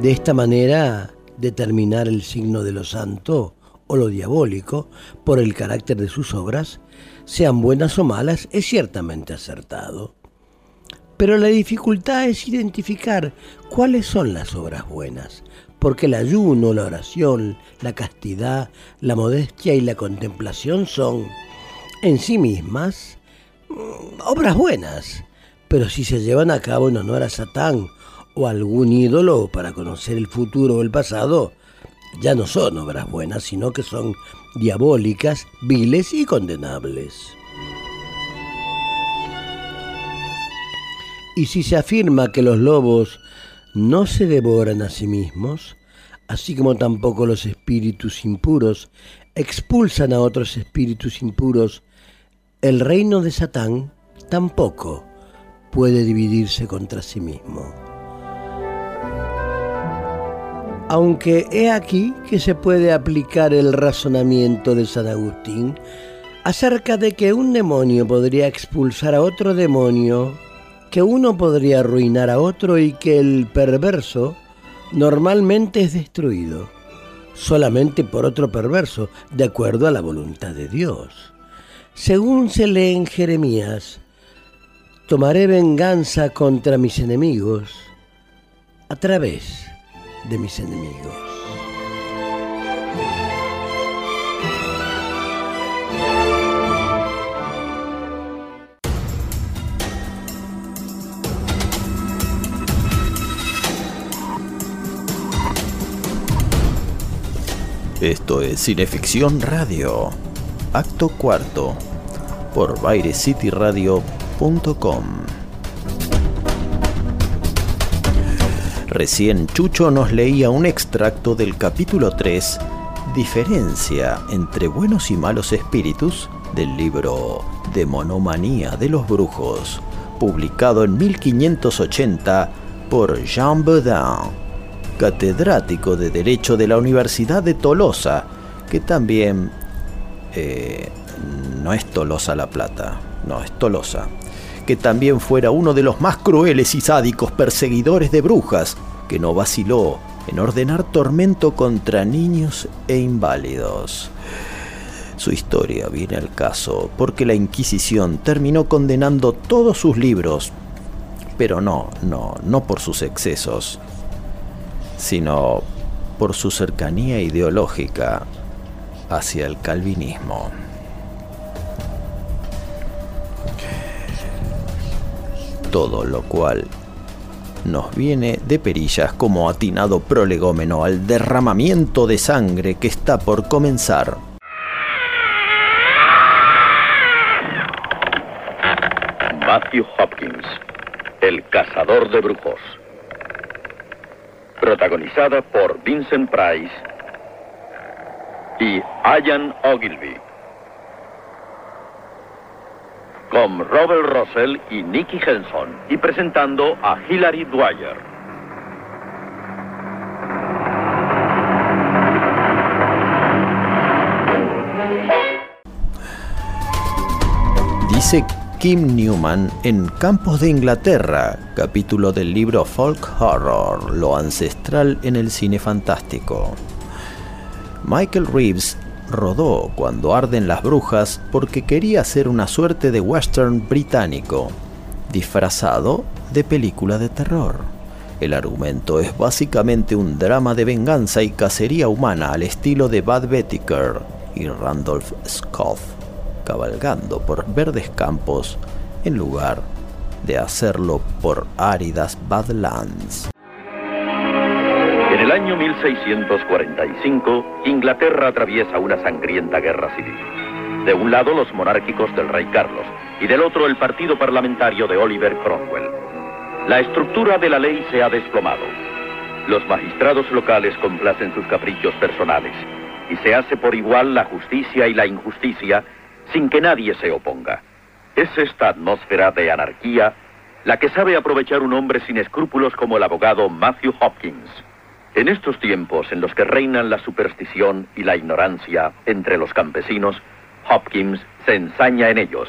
De esta manera, determinar el signo de lo santo o lo diabólico por el carácter de sus obras, sean buenas o malas, es ciertamente acertado. Pero la dificultad es identificar cuáles son las obras buenas, porque el ayuno, la oración, la castidad, la modestia y la contemplación son en sí mismas, mm, obras buenas, pero si se llevan a cabo en honor a Satán o algún ídolo para conocer el futuro o el pasado, ya no son obras buenas, sino que son diabólicas, viles y condenables. Y si se afirma que los lobos no se devoran a sí mismos, así como tampoco los espíritus impuros expulsan a otros espíritus impuros, el reino de Satán tampoco puede dividirse contra sí mismo. Aunque he aquí que se puede aplicar el razonamiento de San Agustín acerca de que un demonio podría expulsar a otro demonio, que uno podría arruinar a otro y que el perverso normalmente es destruido solamente por otro perverso, de acuerdo a la voluntad de Dios. Según se lee en Jeremías, tomaré venganza contra mis enemigos a través de mis enemigos. Esto es Cineficción Radio, acto cuarto, por BaireCityRadio.com. Recién Chucho nos leía un extracto del capítulo 3, Diferencia entre buenos y malos espíritus, del libro Demonomanía de los Brujos, publicado en 1580 por Jean Baudin catedrático de Derecho de la Universidad de Tolosa, que también eh, no es Tolosa La Plata, no es Tolosa, que también fuera uno de los más crueles y sádicos perseguidores de brujas, que no vaciló en ordenar tormento contra niños e inválidos. Su historia viene al caso porque la Inquisición terminó condenando todos sus libros, pero no, no, no por sus excesos, sino por su cercanía ideológica hacia el calvinismo. Todo lo cual nos viene de perillas como atinado prolegómeno al derramamiento de sangre que está por comenzar. Matthew Hopkins, el cazador de brujos protagonizada por Vincent Price y Ian Ogilvy, con Robert Russell y Nicky Henson, y presentando a Hilary Dwyer. Dice Kim Newman en Campos de Inglaterra, capítulo del libro Folk Horror, lo ancestral en el cine fantástico. Michael Reeves rodó Cuando arden las brujas porque quería hacer una suerte de western británico, disfrazado de película de terror. El argumento es básicamente un drama de venganza y cacería humana al estilo de Bad Bettiker y Randolph Scoff cabalgando por verdes campos en lugar de hacerlo por áridas Badlands. En el año 1645, Inglaterra atraviesa una sangrienta guerra civil. De un lado los monárquicos del rey Carlos y del otro el partido parlamentario de Oliver Cromwell. La estructura de la ley se ha desplomado. Los magistrados locales complacen sus caprichos personales y se hace por igual la justicia y la injusticia sin que nadie se oponga. Es esta atmósfera de anarquía la que sabe aprovechar un hombre sin escrúpulos como el abogado Matthew Hopkins. En estos tiempos en los que reinan la superstición y la ignorancia entre los campesinos, Hopkins se ensaña en ellos,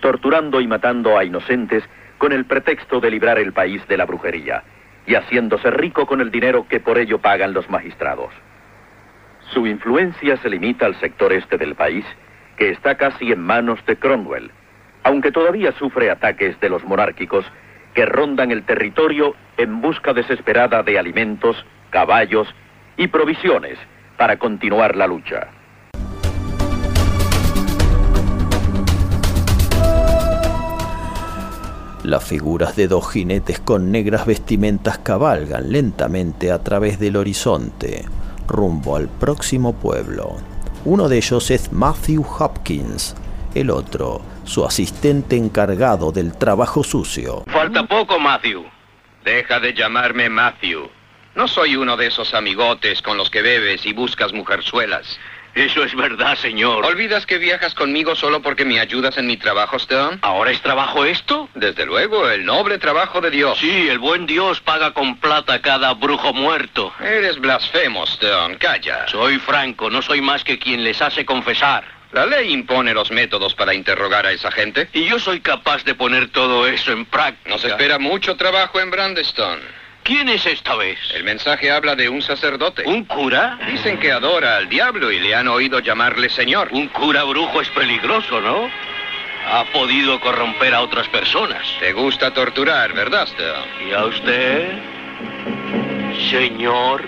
torturando y matando a inocentes con el pretexto de librar el país de la brujería y haciéndose rico con el dinero que por ello pagan los magistrados. Su influencia se limita al sector este del país que está casi en manos de Cromwell, aunque todavía sufre ataques de los monárquicos que rondan el territorio en busca desesperada de alimentos, caballos y provisiones para continuar la lucha. Las figuras de dos jinetes con negras vestimentas cabalgan lentamente a través del horizonte, rumbo al próximo pueblo. Uno de ellos es Matthew Hopkins, el otro, su asistente encargado del trabajo sucio. Falta poco, Matthew. Deja de llamarme Matthew. No soy uno de esos amigotes con los que bebes y buscas mujerzuelas. Eso es verdad, señor. ¿Olvidas que viajas conmigo solo porque me ayudas en mi trabajo, Stone? ¿Ahora es trabajo esto? Desde luego, el noble trabajo de Dios. Sí, el buen Dios paga con plata a cada brujo muerto. Eres blasfemo, Stone. Calla. Soy franco, no soy más que quien les hace confesar. La ley impone los métodos para interrogar a esa gente. Y yo soy capaz de poner todo eso en práctica. Nos espera mucho trabajo en Brandestone. ¿Quién es esta vez? El mensaje habla de un sacerdote. ¿Un cura? Dicen que adora al diablo y le han oído llamarle señor. Un cura brujo es peligroso, ¿no? Ha podido corromper a otras personas. Te gusta torturar, ¿verdad, Stone? ¿Y a usted? Señor.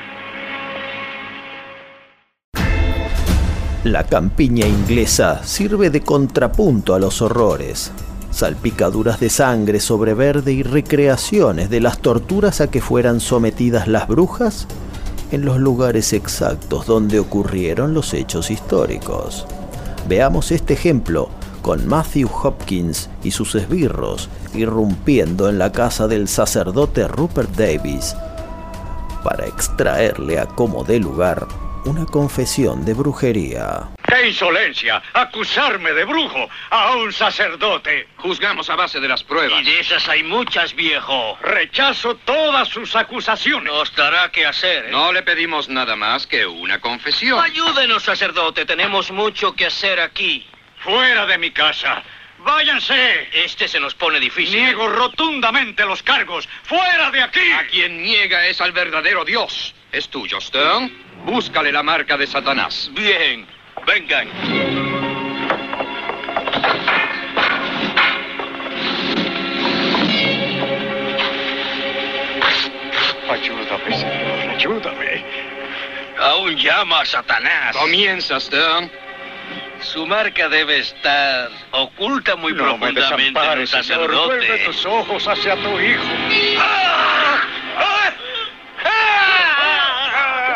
La campiña inglesa sirve de contrapunto a los horrores, salpicaduras de sangre sobre verde y recreaciones de las torturas a que fueran sometidas las brujas en los lugares exactos donde ocurrieron los hechos históricos. Veamos este ejemplo con Matthew Hopkins y sus esbirros irrumpiendo en la casa del sacerdote Rupert Davis para extraerle a como de lugar una confesión de brujería. ¡Qué insolencia! ¡Acusarme de brujo a un sacerdote! Juzgamos a base de las pruebas. Y de esas hay muchas, viejo. Rechazo todas sus acusaciones. Nos dará que hacer. ¿eh? No le pedimos nada más que una confesión. Ayúdenos, sacerdote. Tenemos mucho que hacer aquí. Fuera de mi casa. ¡Váyanse! Este se nos pone difícil. Niego rotundamente los cargos. ¡Fuera de aquí! A quien niega es al verdadero Dios. Es tuyo, Stone. Búscale la marca de Satanás. Bien, vengan. Ayúdame, Señor, ayúdame. Aún llama a Satanás. Comienza, Stone. Su marca debe estar oculta muy no profundamente me en Señor. sacerdote. Vuelve tus ojos hacia tu hijo.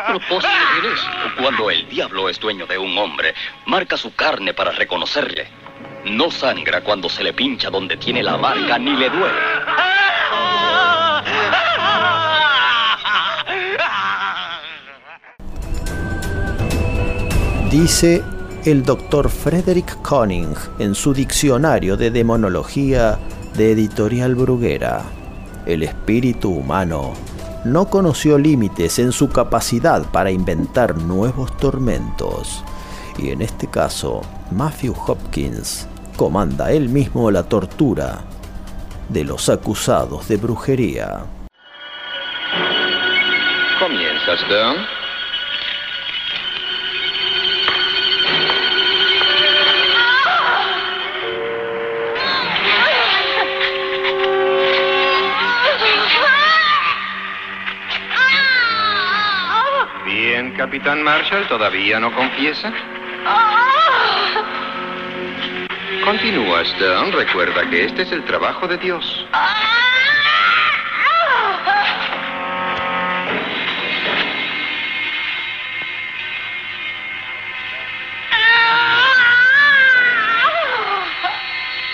Propósito tienes? Cuando el diablo es dueño de un hombre, marca su carne para reconocerle. No sangra cuando se le pincha donde tiene la marca ni le duele. Dice el doctor Frederick Conning en su diccionario de demonología de editorial Bruguera. El espíritu humano no conoció límites en su capacidad para inventar nuevos tormentos. Y en este caso, Matthew Hopkins comanda él mismo la tortura de los acusados de brujería. Comienza. Capitán Marshall, ¿todavía no confiesa? Continúa, Stone. Recuerda que este es el trabajo de Dios.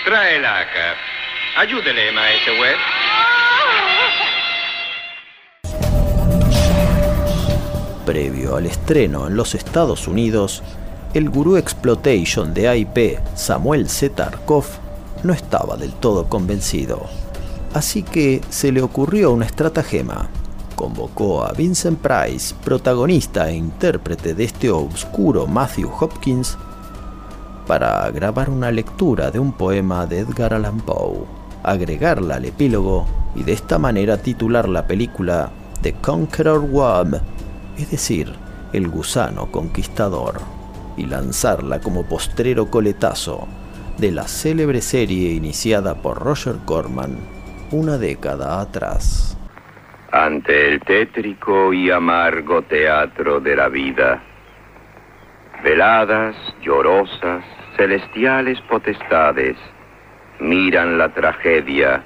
Tráela acá. Ayúdele, maese Webb. Previo al estreno en los Estados Unidos, el gurú exploitation de AIP, Samuel Z. Tarkov, no estaba del todo convencido. Así que se le ocurrió una estratagema. Convocó a Vincent Price, protagonista e intérprete de este obscuro Matthew Hopkins, para grabar una lectura de un poema de Edgar Allan Poe, agregarla al epílogo y de esta manera titular la película The Conqueror Worm, es decir, el gusano conquistador, y lanzarla como postrero coletazo de la célebre serie iniciada por Roger Corman una década atrás. Ante el tétrico y amargo teatro de la vida, veladas, llorosas, celestiales potestades miran la tragedia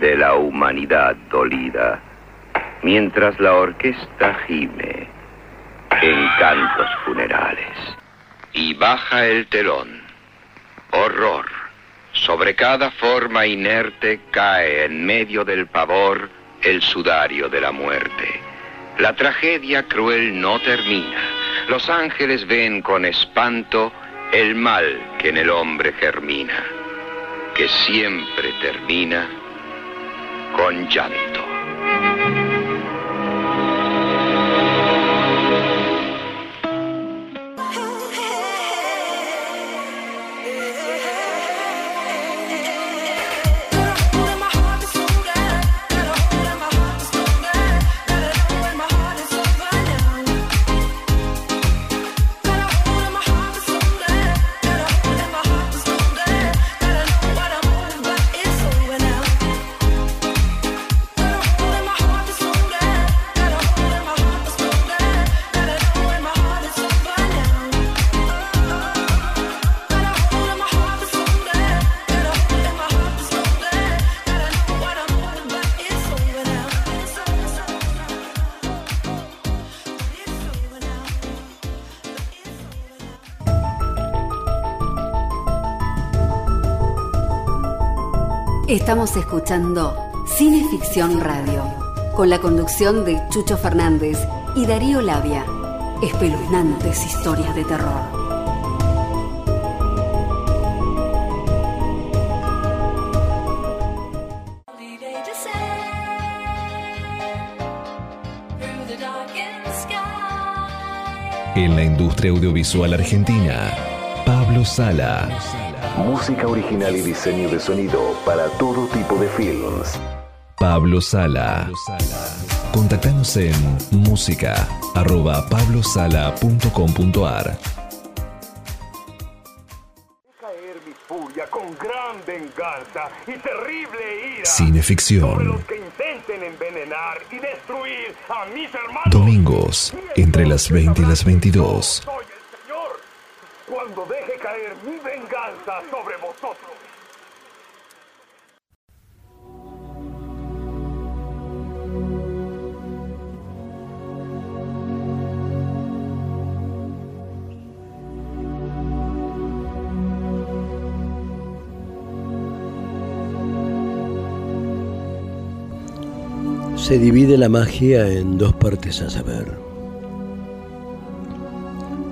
de la humanidad dolida, mientras la orquesta gime en cantos funerales. Y baja el telón. Horror. Sobre cada forma inerte cae en medio del pavor el sudario de la muerte. La tragedia cruel no termina. Los ángeles ven con espanto el mal que en el hombre germina, que siempre termina con llanto. Estamos escuchando Cineficción Radio, con la conducción de Chucho Fernández y Darío Labia. Espeluznantes historias de terror. En la industria audiovisual argentina, Pablo Sala. Música original y diseño de sonido para todo tipo de films. Pablo Sala. Contactanos en música arroba pablosala.com.ar caer mi furia con gran venganza y terrible ira. Cineficción. Los que intenten envenenar y destruir a mis hermanos. Domingos, entre las 20 y las 22. Soy el Señor cuando deje caer mi sobre vosotros. Se divide la magia en dos partes a saber.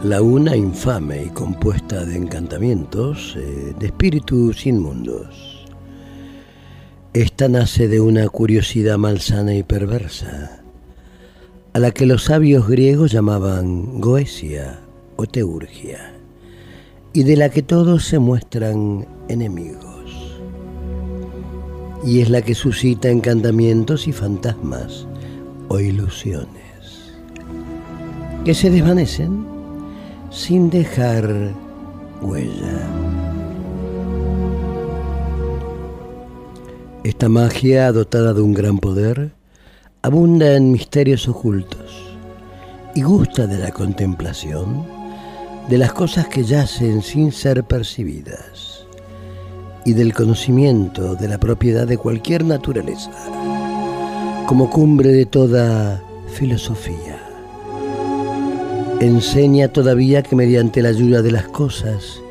La una infame y compuesta de encantamientos, eh, de espíritus inmundos. Esta nace de una curiosidad malsana y perversa, a la que los sabios griegos llamaban goesia o teurgia, y de la que todos se muestran enemigos y es la que suscita encantamientos y fantasmas o ilusiones que se desvanecen sin dejar huella. Esta magia, dotada de un gran poder, abunda en misterios ocultos y gusta de la contemplación de las cosas que yacen sin ser percibidas y del conocimiento de la propiedad de cualquier naturaleza, como cumbre de toda filosofía. Enseña todavía que mediante la ayuda de las cosas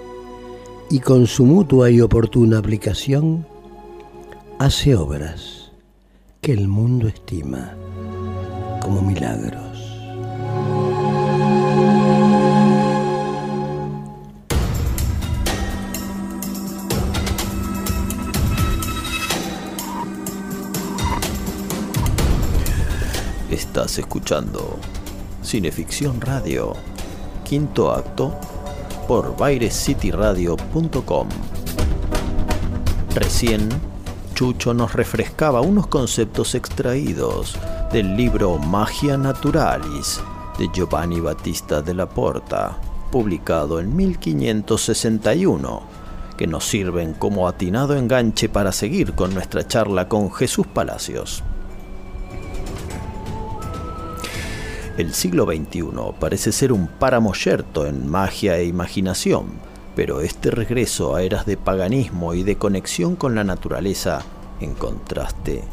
y con su mutua y oportuna aplicación, hace obras que el mundo estima como milagros. Estás escuchando Cineficción Radio, quinto acto, por bairescityradio.com. Recién, Chucho nos refrescaba unos conceptos extraídos del libro Magia Naturalis de Giovanni Battista de la Porta, publicado en 1561, que nos sirven como atinado enganche para seguir con nuestra charla con Jesús Palacios. El siglo XXI parece ser un páramo yerto en magia e imaginación, pero este regreso a eras de paganismo y de conexión con la naturaleza En contraste,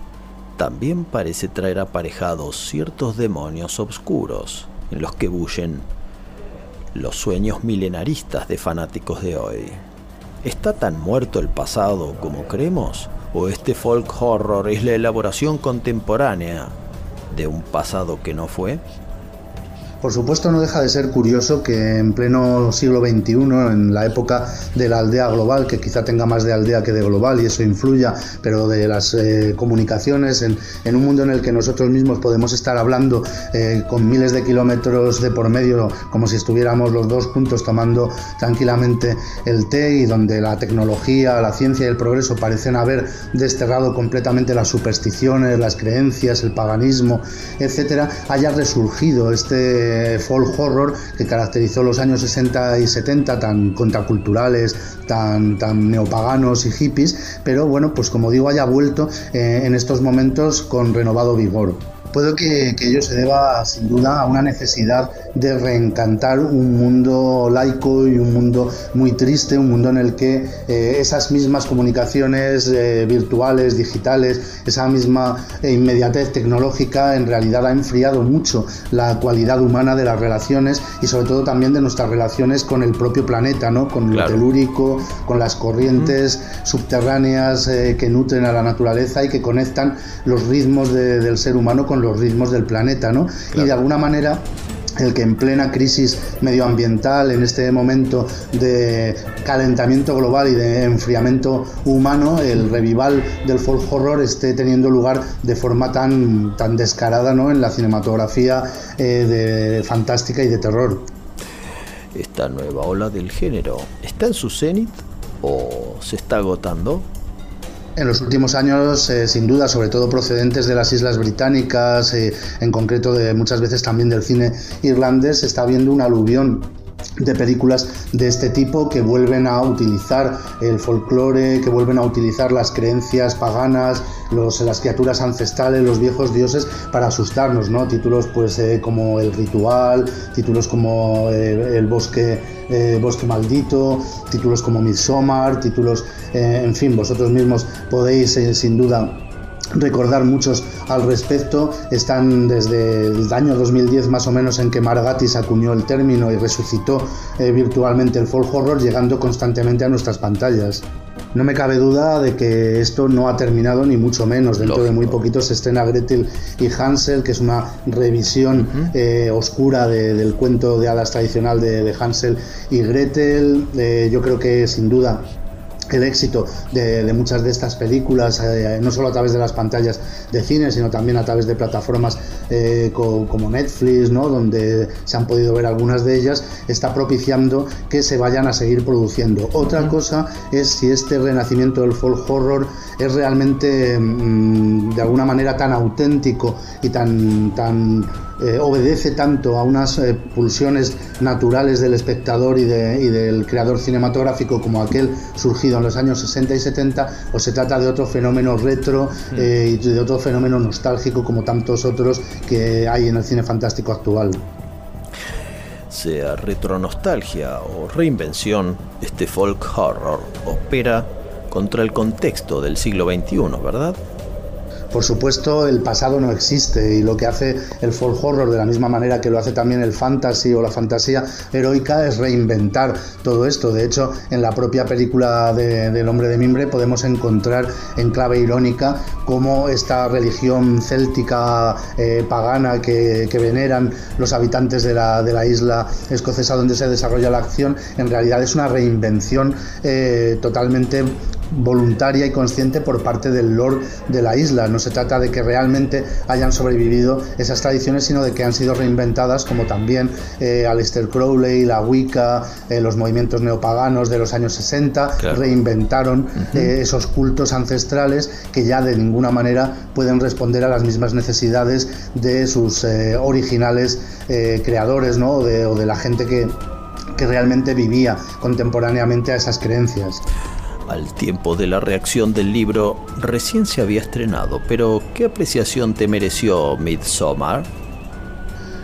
también parece traer aparejados ciertos demonios oscuros en los que bullen los sueños milenaristas de fanáticos de hoy. ¿Está tan muerto el pasado como creemos? ¿O este folk horror es la elaboración contemporánea de un pasado que no fue? Por supuesto, no deja de ser curioso que en pleno siglo XXI, en la época de la aldea global, que quizá tenga más de aldea que de global y eso influya, pero de las eh, comunicaciones, en, un mundo en el que nosotros mismos podemos estar hablando eh, con miles de kilómetros de por medio, como si estuviéramos los dos juntos tomando tranquilamente el té y donde la tecnología, la ciencia y el progreso parecen haber desterrado completamente las supersticiones, las creencias, el paganismo, etcétera, haya resurgido este folk horror que caracterizó los años 60 y 70 tan contraculturales, tan, tan neopaganos y hippies, pero bueno, pues como digo, haya vuelto eh, en estos momentos con renovado vigor. Puedo que, que, ello se deba sin duda a una necesidad de reencantar un mundo laico y un mundo muy triste, un mundo en el que eh, esas mismas comunicaciones eh, virtuales, digitales, esa misma eh, inmediatez tecnológica en realidad ha enfriado mucho la cualidad humana de las relaciones y sobre todo también de nuestras relaciones con el propio planeta, ¿no? con claro. lo telúrico, con las corrientes mm. subterráneas que nutren a la naturaleza y que conectan los ritmos de, del ser humano con los ritmos del planeta, ¿no? Claro. Y de alguna manera el que en plena crisis medioambiental, en este momento de calentamiento global y de enfriamiento humano, el revival del folk horror esté teniendo lugar de forma tan, tan descarada ¿no? en la cinematografía eh, de fantástica y de terror. Esta nueva ola del género, ¿está en su cenit o se está agotando? En los últimos años, eh, sin duda, sobre todo procedentes de las Islas Británicas, eh, en concreto de muchas veces también del cine irlandés, se está viendo un aluvión de películas de este tipo que vuelven a utilizar el folclore, que vuelven a utilizar las creencias paganas, los, las criaturas ancestrales, los viejos dioses para asustarnos, ¿no? Títulos pues eh, como El Ritual, títulos como eh, El Bosque, eh, Bosque Maldito, títulos como Midsommar, títulos, en fin, vosotros mismos podéis sin duda recordar muchos al respecto están desde el año 2010 más o menos en que Margatis acuñó el término y resucitó eh, virtualmente el folk horror llegando constantemente a nuestras pantallas. No me cabe duda de que esto no ha terminado ni mucho menos. Dentro Lógico. de muy poquito se estrena Gretel y Hansel, que es una revisión uh -huh. eh, oscura de, del cuento de hadas tradicional de, de Hansel y Gretel. Eh, yo creo que sin duda el éxito de, de, muchas de estas películas, eh, no solo a través de las pantallas de cine, sino también a través de plataformas eh, co como Netflix, ¿no? donde se han podido ver algunas de ellas, está propiciando que se vayan a seguir produciendo. Otra uh -huh. cosa es si este renacimiento del folk horror es realmente mmm, de alguna manera tan auténtico y tan, tan eh, obedece tanto a unas eh, pulsiones naturales del espectador y, de, y, del creador cinematográfico como aquel surgido en los años 60 y 70 o se trata de otro fenómeno retro mm. eh, y de otro fenómeno nostálgico como tantos otros que hay en el cine fantástico actual. Sea retronostalgia o reinvención, este folk horror opera contra el contexto del siglo XXI, ¿verdad? Por supuesto, el pasado no existe y lo que hace el folk horror de la misma manera que lo hace también el fantasy o la fantasía heroica es reinventar todo esto. De hecho, en la propia película de, del hombre de mimbre podemos encontrar en clave irónica cómo esta religión céltica eh, pagana que, que, veneran los habitantes de la, de la, isla escocesa donde se desarrolla la acción en realidad es una reinvención eh, totalmente voluntaria y consciente por parte del Lord de la isla. No se trata de que realmente hayan sobrevivido esas tradiciones, sino de que han sido reinventadas, como también eh, Aleister Crowley, la Wicca, eh, los movimientos neopaganos de los años 60, claro. reinventaron uh -huh. eh, esos cultos ancestrales que ya de ninguna manera pueden responder a las mismas necesidades de sus originales creadores ¿no? o, de, o de la gente que, que realmente vivía contemporáneamente a esas creencias. Al tiempo de la reacción del libro, recién se había estrenado, pero ¿qué apreciación te mereció Midsommar?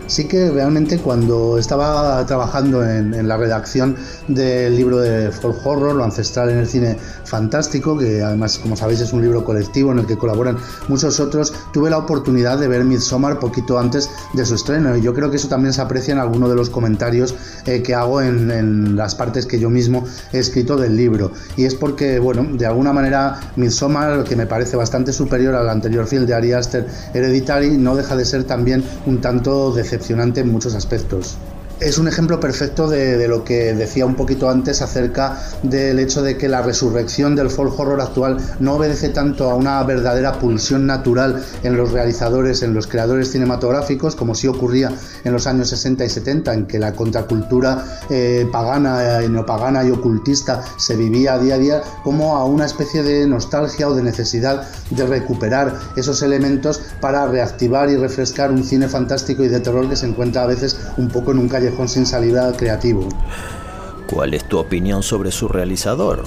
Sí que realmente cuando estaba trabajando en, en la redacción del libro de folk horror, lo ancestral en el cine fantástico, que además, como sabéis, es un libro colectivo en el que colaboran muchos otros, tuve la oportunidad de ver Midsommar poquito antes de su estreno y yo creo que eso también se aprecia en alguno de los comentarios eh, que hago en, en las partes que yo mismo he escrito del libro. Y es porque, bueno, de alguna manera Midsommar, que me parece bastante superior al anterior film de Ari Aster, Hereditary, no deja de ser también un tanto decepcionante en muchos aspectos. Es un ejemplo perfecto de, lo que decía un poquito antes acerca del hecho de que la resurrección del folk horror actual no obedece tanto a una verdadera pulsión natural en los realizadores, en los creadores cinematográficos, como sí ocurría en los años 60 y 70, en que la contracultura eh, pagana, eh, neopagana y ocultista se vivía día a día, como a una especie de nostalgia o de necesidad de recuperar esos elementos para reactivar y refrescar un cine fantástico y de terror que se encuentra a veces un poco en un sin salida creativo. ¿Cuál es tu opinión sobre su realizador?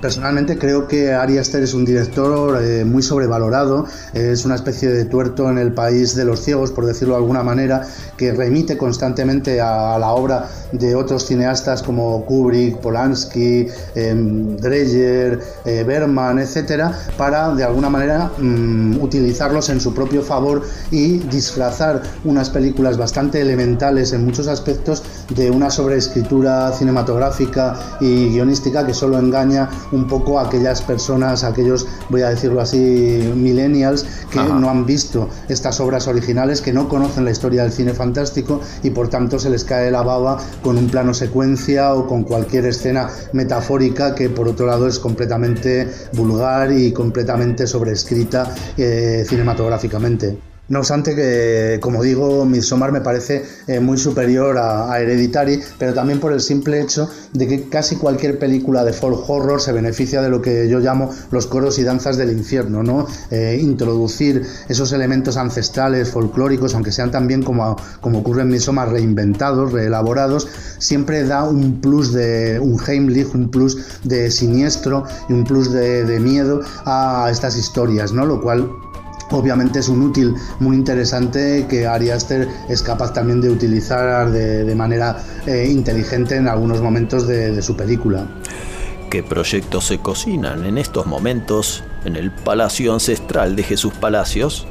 Personalmente creo que Ari Aster es un director eh, muy sobrevalorado, es una especie de tuerto en el país de los ciegos, por decirlo de alguna manera, que remite constantemente a, la obra de otros cineastas como Kubrick, Polanski, eh, Dreyer, eh, Berman, etcétera, para de alguna manera mmm, utilizarlos en su propio favor y disfrazar unas películas bastante elementales en muchos aspectos de una sobreescritura cinematográfica y guionística que solo engaña un poco a aquellas personas, aquellos, voy a decirlo así, millennials que Ajá. no han visto estas obras originales, que no conocen la historia del cine fantástico y por tanto se les cae la baba con un plano secuencia o con cualquier escena metafórica que por otro lado es completamente vulgar y completamente sobreescrita eh, cinematográficamente. No obstante que, como digo, Midsommar me parece eh, muy superior a, Hereditary, pero también por el simple hecho de que casi cualquier película de folk horror se beneficia de lo que yo llamo los coros y danzas del infierno, ¿no? Eh, introducir esos elementos ancestrales, folclóricos, aunque sean también como, como ocurre en Midsommar, reinventados, reelaborados, siempre da un plus de un Heimlich, un plus de siniestro y un plus de, de miedo a estas historias, ¿no? Lo cual obviamente es un útil muy interesante que Ari Aster es capaz también de utilizar de, de manera eh, inteligente en algunos momentos de su película. ¿Qué proyectos se cocinan en estos momentos en el Palacio Ancestral de Jesús Palacios?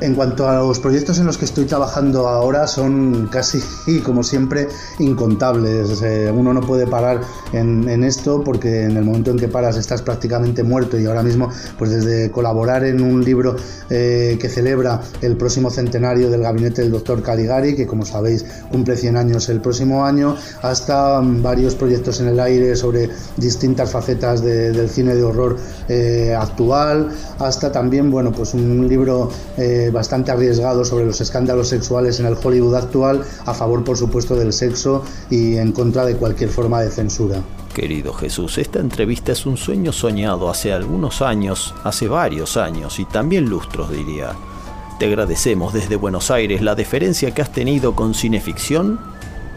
En cuanto a los proyectos en los que estoy trabajando ahora, son casi, como siempre, incontables. Eh, uno no puede parar en, esto porque en el momento en que paras estás prácticamente muerto y ahora mismo, pues desde colaborar en un libro eh, que celebra el próximo centenario del gabinete del doctor Caligari, que como sabéis cumple 100 años el próximo año, hasta varios proyectos en el aire sobre distintas facetas de, del cine de horror eh, actual, hasta también, bueno, pues un libro bastante arriesgado sobre los escándalos sexuales en el Hollywood actual, a favor por supuesto del sexo y en contra de cualquier forma de censura. Querido Jesús, esta entrevista es un sueño soñado hace algunos años, hace varios años y también lustros diría. Te agradecemos desde Buenos Aires la deferencia que has tenido con Cineficción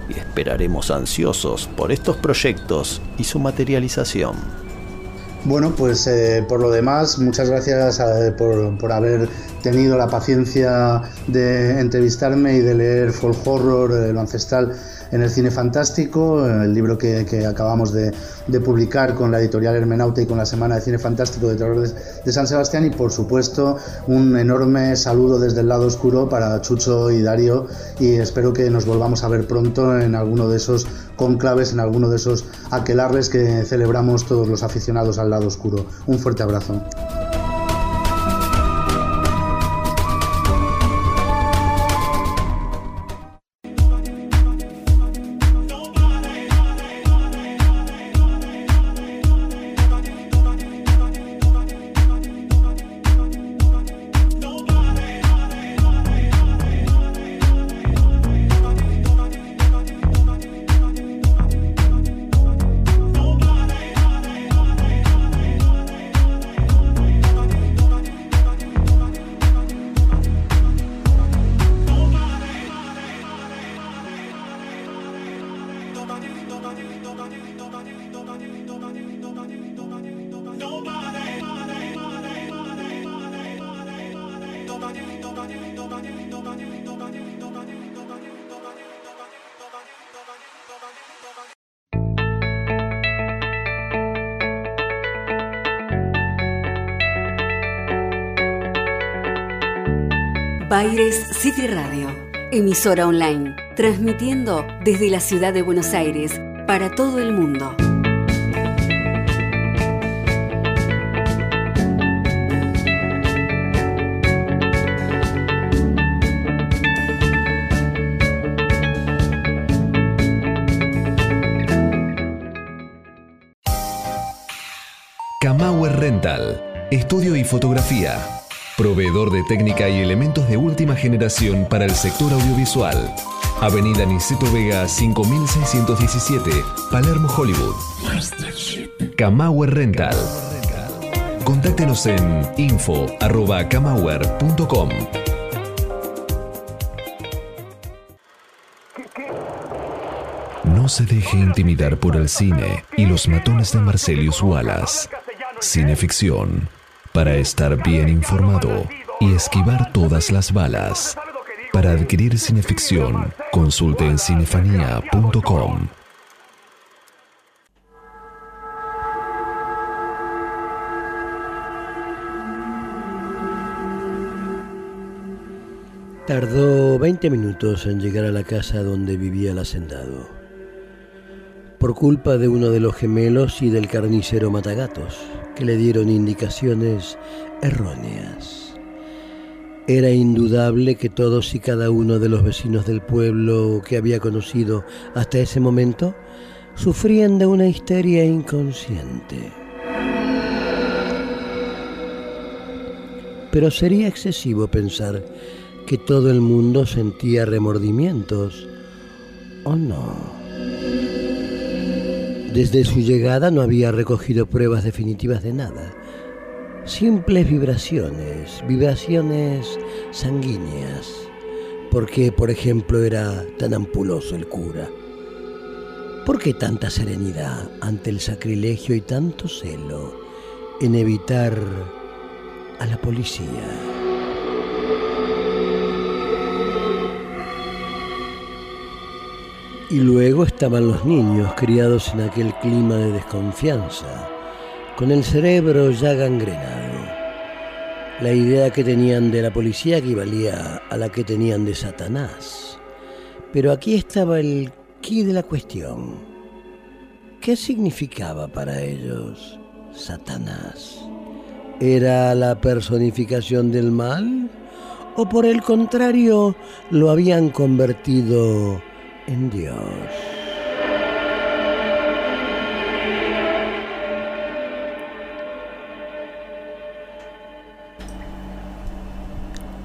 y esperaremos ansiosos por estos proyectos y su materialización. Bueno, pues eh, por lo demás, muchas gracias a, eh, por, por, haber tenido la paciencia de entrevistarme y de leer folk horror, eh, lo ancestral en el cine fantástico, el libro que, acabamos de, publicar con la editorial Hermenauta y con la Semana de Cine Fantástico de Terror de, San Sebastián y por supuesto un enorme saludo desde el lado oscuro para Chucho y Darío y espero que nos volvamos a ver pronto en alguno de esos conclaves, en alguno de esos aquelarres que celebramos todos los aficionados al lado oscuro. Un fuerte abrazo. Emisora online, transmitiendo desde la ciudad de Buenos Aires para todo el mundo. Kamauer Rental, estudio y fotografía. Proveedor de técnica y elementos de última generación para el sector audiovisual. Avenida Niceto Vega 5617, Palermo, Hollywood. Kamauer Rental. Contáctenos en info.kamauer.com. No se deje intimidar por el cine y los matones de Marcelius Wallace. Cineficción. Para estar bien informado y esquivar todas las balas. Para adquirir cineficción, consulte en cinefanía.com. Tardó 20 minutos en llegar a la casa donde vivía el hacendado. Por culpa de uno de los gemelos y del carnicero Matagatos, que le dieron indicaciones erróneas. Era indudable que todos y cada uno de los vecinos del pueblo que había conocido hasta ese momento sufrían de una histeria inconsciente. Pero sería excesivo pensar que todo el mundo sentía remordimientos, ¿o no? Desde su llegada no había recogido pruebas definitivas de nada. Simples vibraciones, vibraciones sanguíneas. ¿Por qué, por ejemplo, era tan ampuloso el cura? ¿Por qué tanta serenidad ante el sacrilegio y tanto celo en evitar a la policía? Y luego estaban los niños criados en aquel clima de desconfianza, con el cerebro ya gangrenado. La idea que tenían de la policía equivalía a la que tenían de Satanás. Pero aquí estaba el quid de la cuestión. ¿Qué significaba para ellos Satanás? ¿Era la personificación del mal? ¿O por el contrario lo habían convertido en.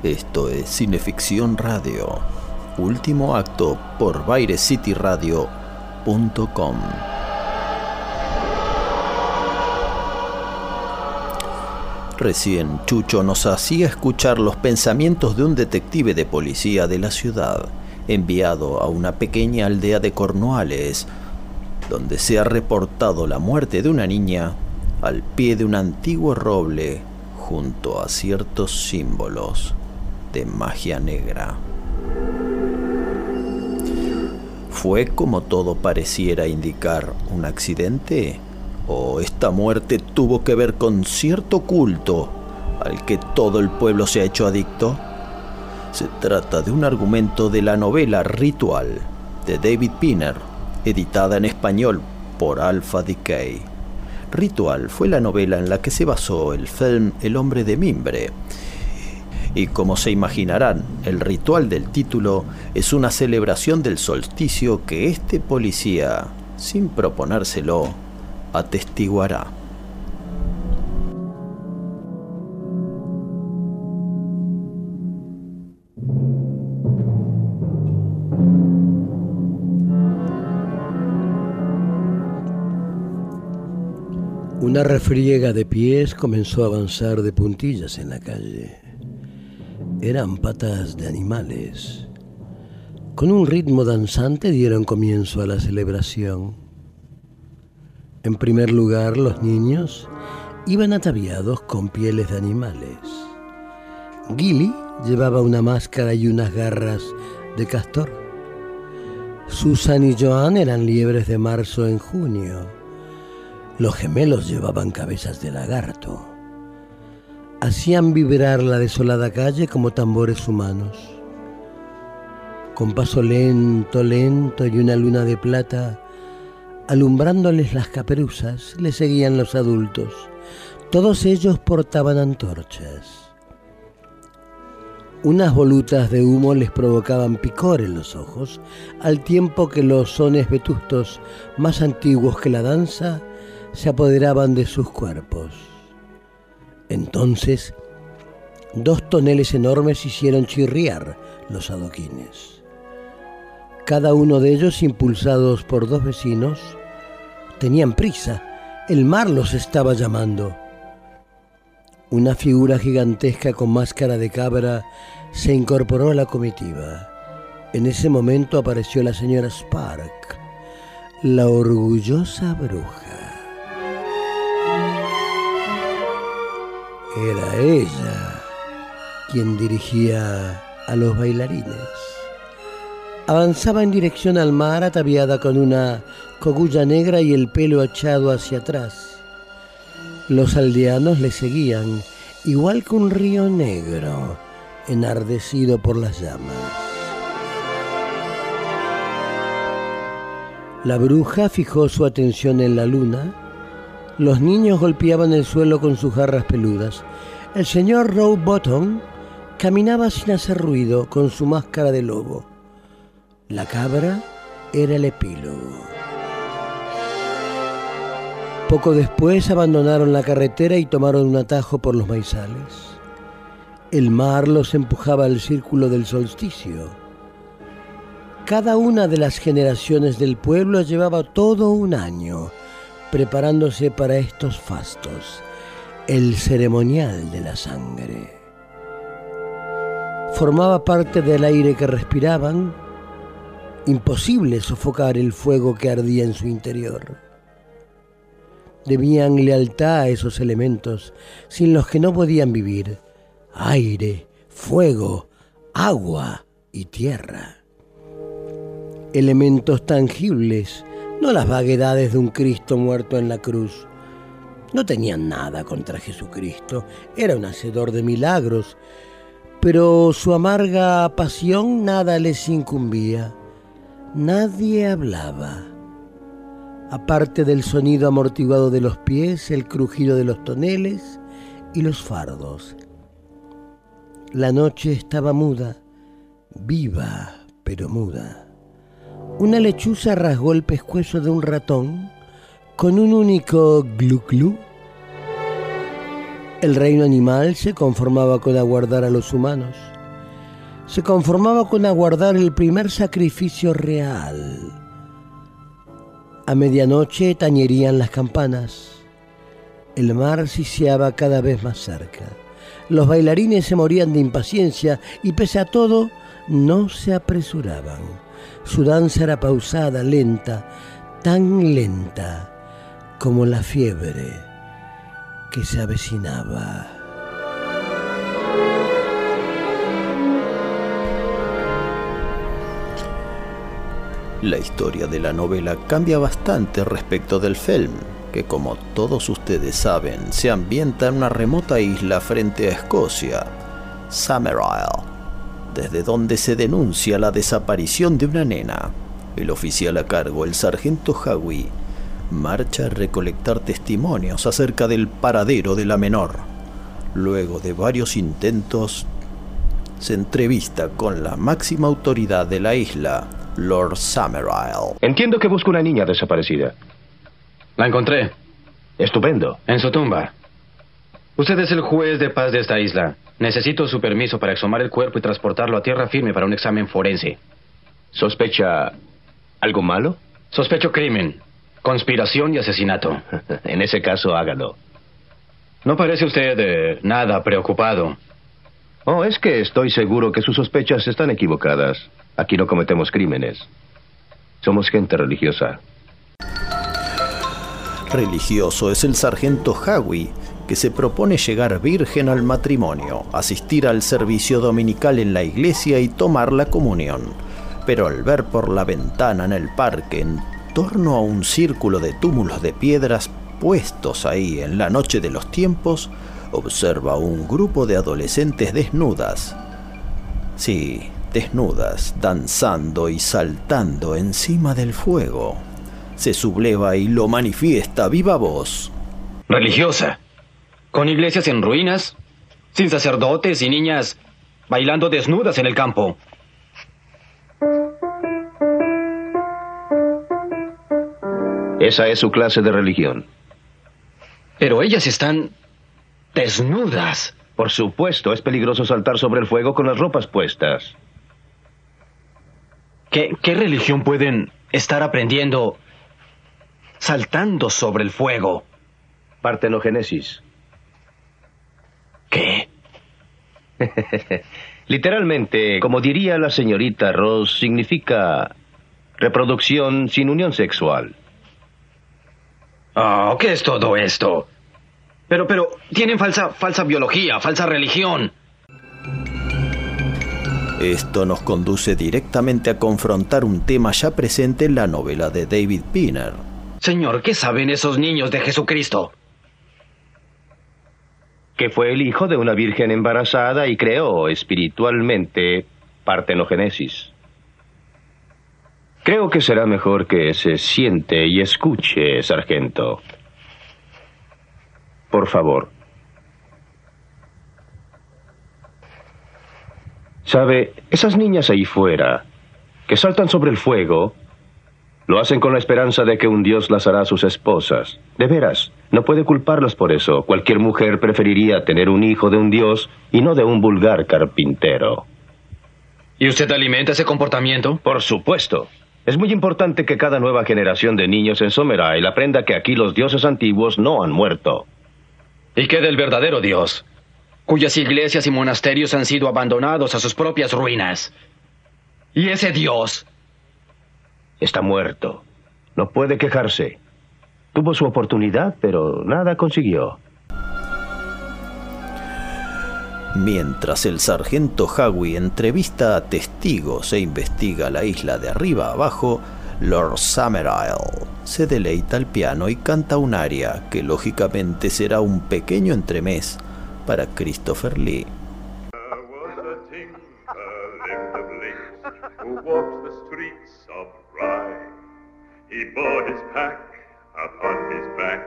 Esto es Cineficción Radio. Último acto por BaireCityRadio.com. Recién Chucho nos hacía escuchar los pensamientos de un detective de policía de la ciudad enviado a una pequeña aldea de Cornualles, donde se ha reportado la muerte de una niña al pie de un antiguo roble junto a ciertos símbolos de magia negra. ¿Fue como todo pareciera indicar un accidente? ¿O esta muerte tuvo que ver con cierto culto al que todo el pueblo se ha hecho adicto? Se trata de un argumento de la novela Ritual de David Pinner, editada en español por Alpha Decay. Ritual fue la novela en la que se basó el film El hombre de mimbre. Y como se imaginarán, el ritual del título es una celebración del solsticio que este policía, sin proponérselo, atestiguará. Una refriega de pies comenzó a avanzar de puntillas en la calle. Eran patas de animales. Con un ritmo danzante dieron comienzo a la celebración. En primer lugar, los niños iban ataviados con pieles de animales. Gilly llevaba una máscara y unas garras de castor. Susan y Joan eran liebres de marzo en junio. Los gemelos llevaban cabezas de lagarto. hacían vibrar la desolada calle como tambores humanos. Con paso lento, lento y una luna de plata, alumbrándoles las caperuzas, le seguían los adultos. Todos ellos portaban antorchas. Unas volutas de humo les provocaban picor en los ojos, al tiempo que los sones vetustos, más antiguos que la danza, se apoderaban de sus cuerpos. Entonces, dos toneles enormes hicieron chirriar los adoquines. Cada uno de ellos, impulsados por dos vecinos, tenían prisa. El mar los estaba llamando. Una figura gigantesca con máscara de cabra se incorporó a la comitiva. En ese momento apareció la señora Spark, la orgullosa bruja. Era ella quien dirigía a los bailarines. Avanzaba en dirección al mar ataviada con una cogulla negra y el pelo echado hacia atrás. Los aldeanos le seguían, igual que un río negro, enardecido por las llamas. La bruja fijó su atención en la luna. Los niños golpeaban el suelo con sus garras peludas. El señor Rowbottom caminaba sin hacer ruido con su máscara de lobo. La cabra era el epílogo. Poco después abandonaron la carretera y tomaron un atajo por los maizales. El mar los empujaba al círculo del solsticio. Cada una de las generaciones del pueblo llevaba todo un año preparándose para estos fastos, el ceremonial de la sangre. Formaba parte del aire que respiraban, imposible sofocar el fuego que ardía en su interior. Debían lealtad a esos elementos sin los que no podían vivir, aire, fuego, agua y tierra. Elementos tangibles, no las vaguedades de un Cristo muerto en la cruz. No tenían nada contra Jesucristo, era un hacedor de milagros, pero su amarga pasión nada les incumbía. Nadie hablaba. Aparte del sonido amortiguado de los pies, el crujido de los toneles y los fardos. La noche estaba muda, viva pero muda. Una lechuza rasgó el pescuezo de un ratón con un único glu glu. El reino animal se conformaba con aguardar a los humanos. Se conformaba con aguardar el primer sacrificio real. A medianoche tañerían las campanas. El mar siseaba cada vez más cerca. Los bailarines se morían de impaciencia y pese a todo no se apresuraban. Su danza era pausada, lenta, tan lenta como la fiebre que se avecinaba. La historia de la novela cambia bastante respecto del film, que como todos ustedes saben, se ambienta en una remota isla frente a Escocia, Summerisle, desde donde se denuncia la desaparición de una nena. El oficial a cargo, el sargento Howie, marcha a recolectar testimonios acerca del paradero de la menor. Luego de varios intentos, se entrevista con la máxima autoridad de la isla, Lord Summerisle. Entiendo que busca una niña desaparecida. La encontré. Estupendo. En su tumba. Usted es el juez de paz de esta isla. Necesito su permiso para exhumar el cuerpo y transportarlo a tierra firme para un examen forense. ¿Sospecha algo malo? Sospecho crimen, conspiración y asesinato. [laughs] en ese caso, hágalo. No parece usted eh, nada preocupado. Oh, es que estoy seguro que sus sospechas están equivocadas. Aquí no cometemos crímenes. Somos gente religiosa. Religioso es el sargento Howie, que se propone llegar virgen al matrimonio, asistir al servicio dominical en la iglesia y tomar la comunión. Pero al ver por la ventana en el parque, en torno a un círculo de túmulos de piedras puestos ahí en la noche de los tiempos, observa un grupo de adolescentes desnudas. Sí, desnudas, danzando y saltando encima del fuego. Se subleva y lo manifiesta viva voz. Religiosa. Con iglesias en ruinas, sin sacerdotes y niñas bailando desnudas en el campo. Esa es su clase de religión. Pero ellas están desnudas. Por supuesto, es peligroso saltar sobre el fuego con las ropas puestas. ¿Qué, qué religión pueden estar aprendiendo saltando sobre el fuego? Partenogénesis. ¿Qué? [laughs] Literalmente, como diría la señorita Ross, significa reproducción sin unión sexual. Oh, ¿qué es todo esto? Pero, pero, tienen falsa, falsa biología, falsa religión. Esto nos conduce directamente a confrontar un tema ya presente en la novela de David Pinner. Señor, ¿qué saben esos niños de Jesucristo? Que fue el hijo de una virgen embarazada y creó espiritualmente partenogénesis. Creo que será mejor que se siente y escuche, sargento. Por favor. Sabe, esas niñas ahí fuera, que saltan sobre el fuego, lo hacen con la esperanza de que un dios las hará sus esposas. De veras, no puede culparlas por eso. Cualquier mujer preferiría tener un hijo de un dios y no de un vulgar carpintero. ¿Y usted alimenta ese comportamiento? Por supuesto. Es muy importante que cada nueva generación de niños en Someray aprenda que aquí los dioses antiguos no han muerto. ¿Y qué del verdadero Dios? Cuyas iglesias y monasterios han sido abandonados a sus propias ruinas. ¿Y ese Dios? Está muerto. No puede quejarse. Tuvo su oportunidad, pero nada consiguió. Mientras el sargento Howie entrevista a testigos e investiga la isla de arriba abajo, Lord Summerisle se deleita al piano y canta un aria que lógicamente será un pequeño entremés para Christopher Lee. He his pack upon his back,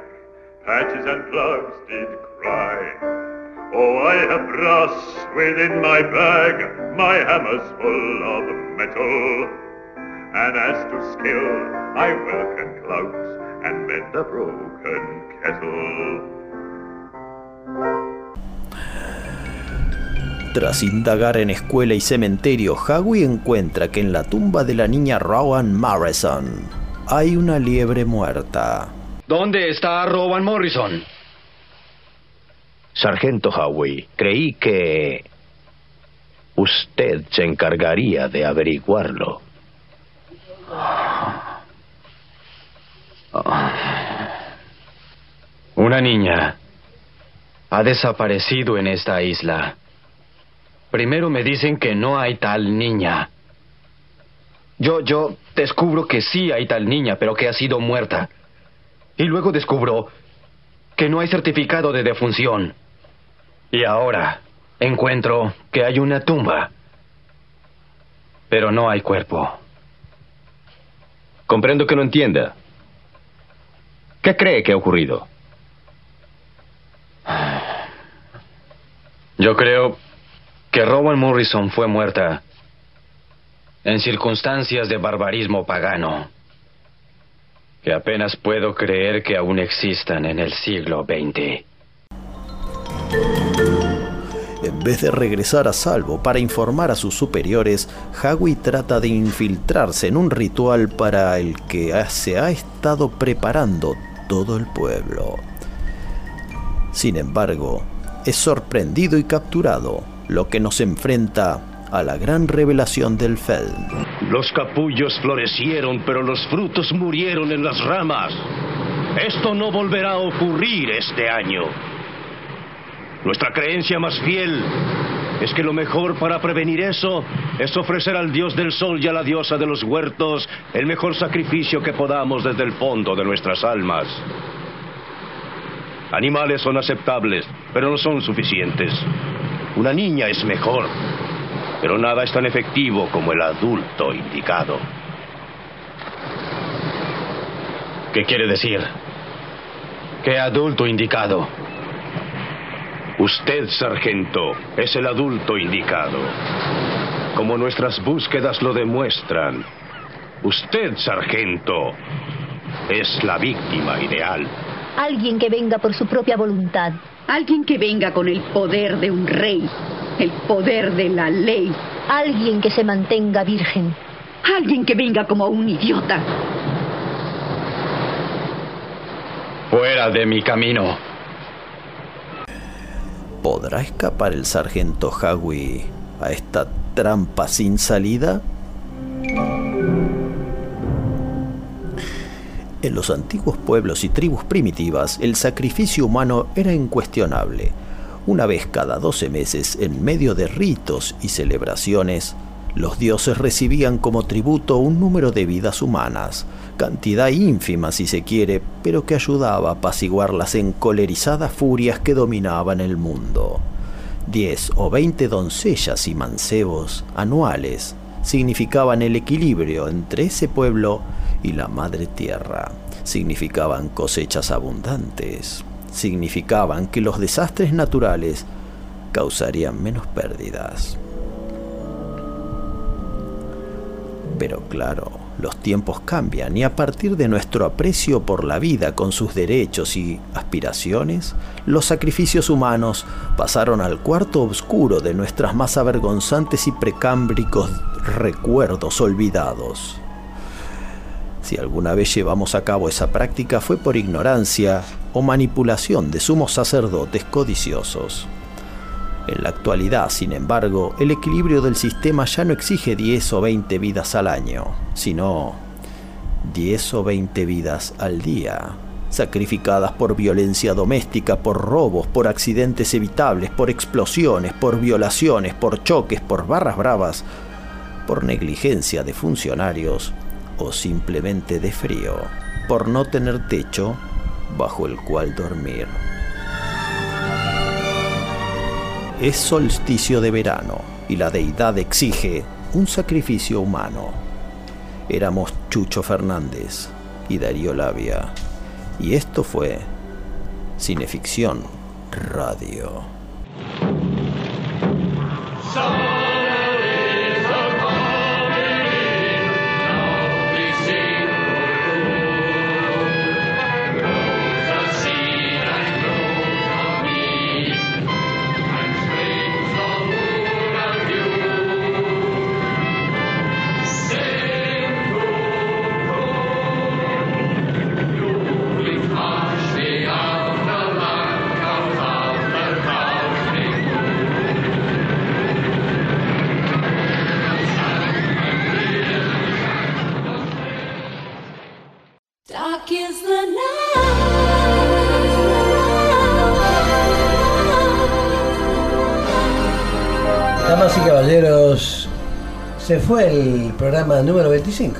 patches and plugs did cry. Oh, I have brass within my bag, my hammer's full of metal. And as to skill, I can clout and mend a broken kettle. Tras indagar en escuela y cementerio, Howie encuentra que en la tumba de la niña Rowan Morrison hay una liebre muerta. ¿Dónde está Rowan Morrison? Sargento Howie, creí que usted se encargaría de averiguarlo. Una niña ha desaparecido en esta isla. Primero me dicen que no hay tal niña. Yo, yo descubro que sí hay tal niña, pero que ha sido muerta. Y luego descubro que no hay certificado de defunción. Y ahora encuentro que hay una tumba, pero no hay cuerpo. Comprendo que no entienda. ¿Qué cree que ha ocurrido? Yo creo que Rowan Morrison fue muerta en circunstancias de barbarismo pagano que apenas puedo creer que aún existan en el siglo XX. En vez de regresar a salvo para informar a sus superiores, Howie trata de infiltrarse en un ritual para el que se ha estado preparando todo el pueblo. Sin embargo, es sorprendido y capturado, lo que nos enfrenta a la gran revelación del Feld. Los capullos florecieron, pero los frutos murieron en las ramas. Esto no volverá a ocurrir este año. Nuestra creencia más fiel es que lo mejor para prevenir eso es ofrecer al dios del sol y a la diosa de los huertos el mejor sacrificio que podamos desde el fondo de nuestras almas. Animales son aceptables, pero no son suficientes. Una niña es mejor, pero nada es tan efectivo como el adulto indicado. ¿Qué quiere decir? ¿Qué adulto indicado? Usted, sargento, es el adulto indicado. Como nuestras búsquedas lo demuestran, usted, sargento, es la víctima ideal. Alguien que venga por su propia voluntad. Alguien que venga con el poder de un rey, el poder de la ley. Alguien que se mantenga virgen. Alguien que venga como un idiota. Fuera de mi camino. ¿Podrá escapar el sargento Howie a esta trampa sin salida? En los antiguos pueblos y tribus primitivas, el sacrificio humano era incuestionable. Una vez cada 12 meses, en medio de ritos y celebraciones, los dioses recibían como tributo un número de vidas humanas, cantidad ínfima si se quiere, pero que ayudaba a apaciguar las encolerizadas furias que dominaban el mundo. Diez o veinte doncellas y mancebos anuales significaban el equilibrio entre ese pueblo y la madre tierra. Significaban cosechas abundantes. Significaban que los desastres naturales causarían menos pérdidas. Pero claro, los tiempos cambian y a partir de nuestro aprecio por la vida con sus derechos y aspiraciones, los sacrificios humanos pasaron al cuarto oscuro de nuestras más avergonzantes y precámbricos recuerdos olvidados. Si alguna vez llevamos a cabo esa práctica fue por ignorancia o manipulación de sumos sacerdotes codiciosos. En la actualidad, sin embargo, el equilibrio del sistema ya no exige 10 o 20 vidas al año, sino 10 o 20 vidas al día, sacrificadas por violencia doméstica, por robos, por accidentes evitables, por explosiones, por violaciones, por choques, por barras bravas, por negligencia de funcionarios o simplemente de frío, por no tener techo bajo el cual dormir. Es solsticio de verano y la deidad exige un sacrificio humano. Éramos Chucho Fernández y Darío Labia. Y esto fue Cineficción Radio. Se fue el programa número 25.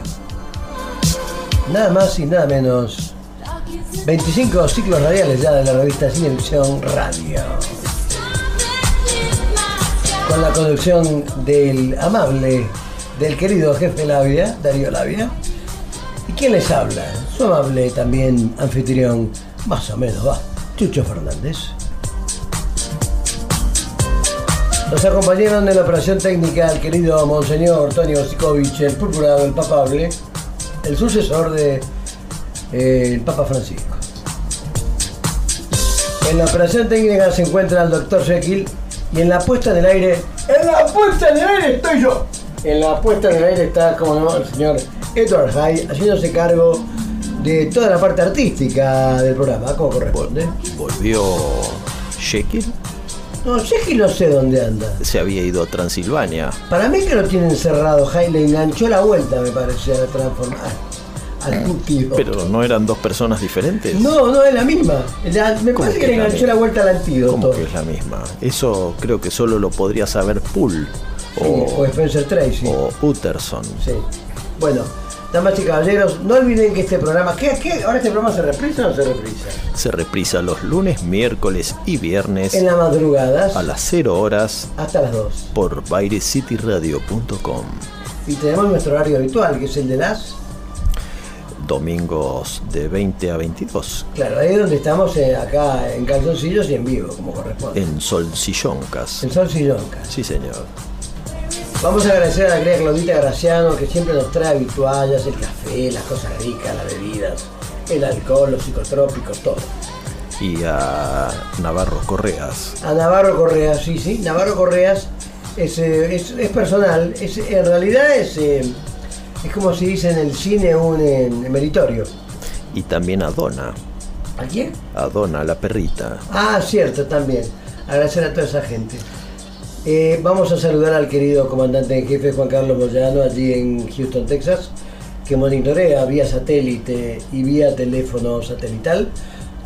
Nada más y nada menos. 25 ciclos radiales ya de la revista Cinevisión Radio. Con la conducción del amable, del querido jefe Labia, Darío Labia. ¿Y quién les habla? Su amable también anfitrión, más o menos va, Chucho Fernández. Nos acompañaron en la operación técnica el querido Monseñor Tonio Osikovic, el purpurado, el papable, el sucesor de eh, Papa Francisco. En la operación técnica se encuentra el doctor Jekyll y en la puesta en el aire, en la puesta en el aire estoy yo. En la puesta en el aire está, como no, el señor Edward Hay haciéndose cargo de toda la parte artística del programa, como corresponde. ¿Volvió Jekyll? No, Jekyll no sé dónde anda. Se había ido a Transilvania. Para mí que lo tiene encerrado, Jai le enganchó la vuelta, me parece, a transformar al tío. Pero no eran dos personas diferentes. No, no es la misma. La- me ¿Cómo parece que que le enganchó la vuelta al antídoto. ¿Cómo que es la misma? Eso creo que solo lo podría saber Poole Sí, o Spencer Tracy. o Utterson. Sí. Bueno, Damas y caballeros, no olviden que este programa, ¿qué, qué? ¿Ahora este programa se reprisa o no se reprisa? Se reprisa los lunes, miércoles y viernes En las madrugadas a las 0 horas hasta las 2. por bairecityradio.com. Y tenemos nuestro horario habitual, que es el de las... Domingos de 20 a 22 Claro, ahí es donde estamos eh, acá en calzoncillos y en vivo, como corresponde. en Solsilloncas. En Sol Sillonca. Sí, señor. Vamos a agradecer a la querida Claudita Graciano, que siempre nos trae habituallas, el café, las cosas ricas, las bebidas, el alcohol, los psicotrópicos, todo. Y a Navarro Correas. A Navarro Correas, sí, sí, Navarro Correas es, eh, es, es personal, es, en realidad es, eh, es como se dice en el cine un eh, meritorio. Y también a Donna. ¿A quién? A Donna, la perrita. Ah, cierto, también. Agradecer a toda esa gente. Eh, vamos a saludar al querido comandante en jefe Juan Carlos Moyano, allí en Houston, Texas, que monitorea vía satélite y vía teléfono satelital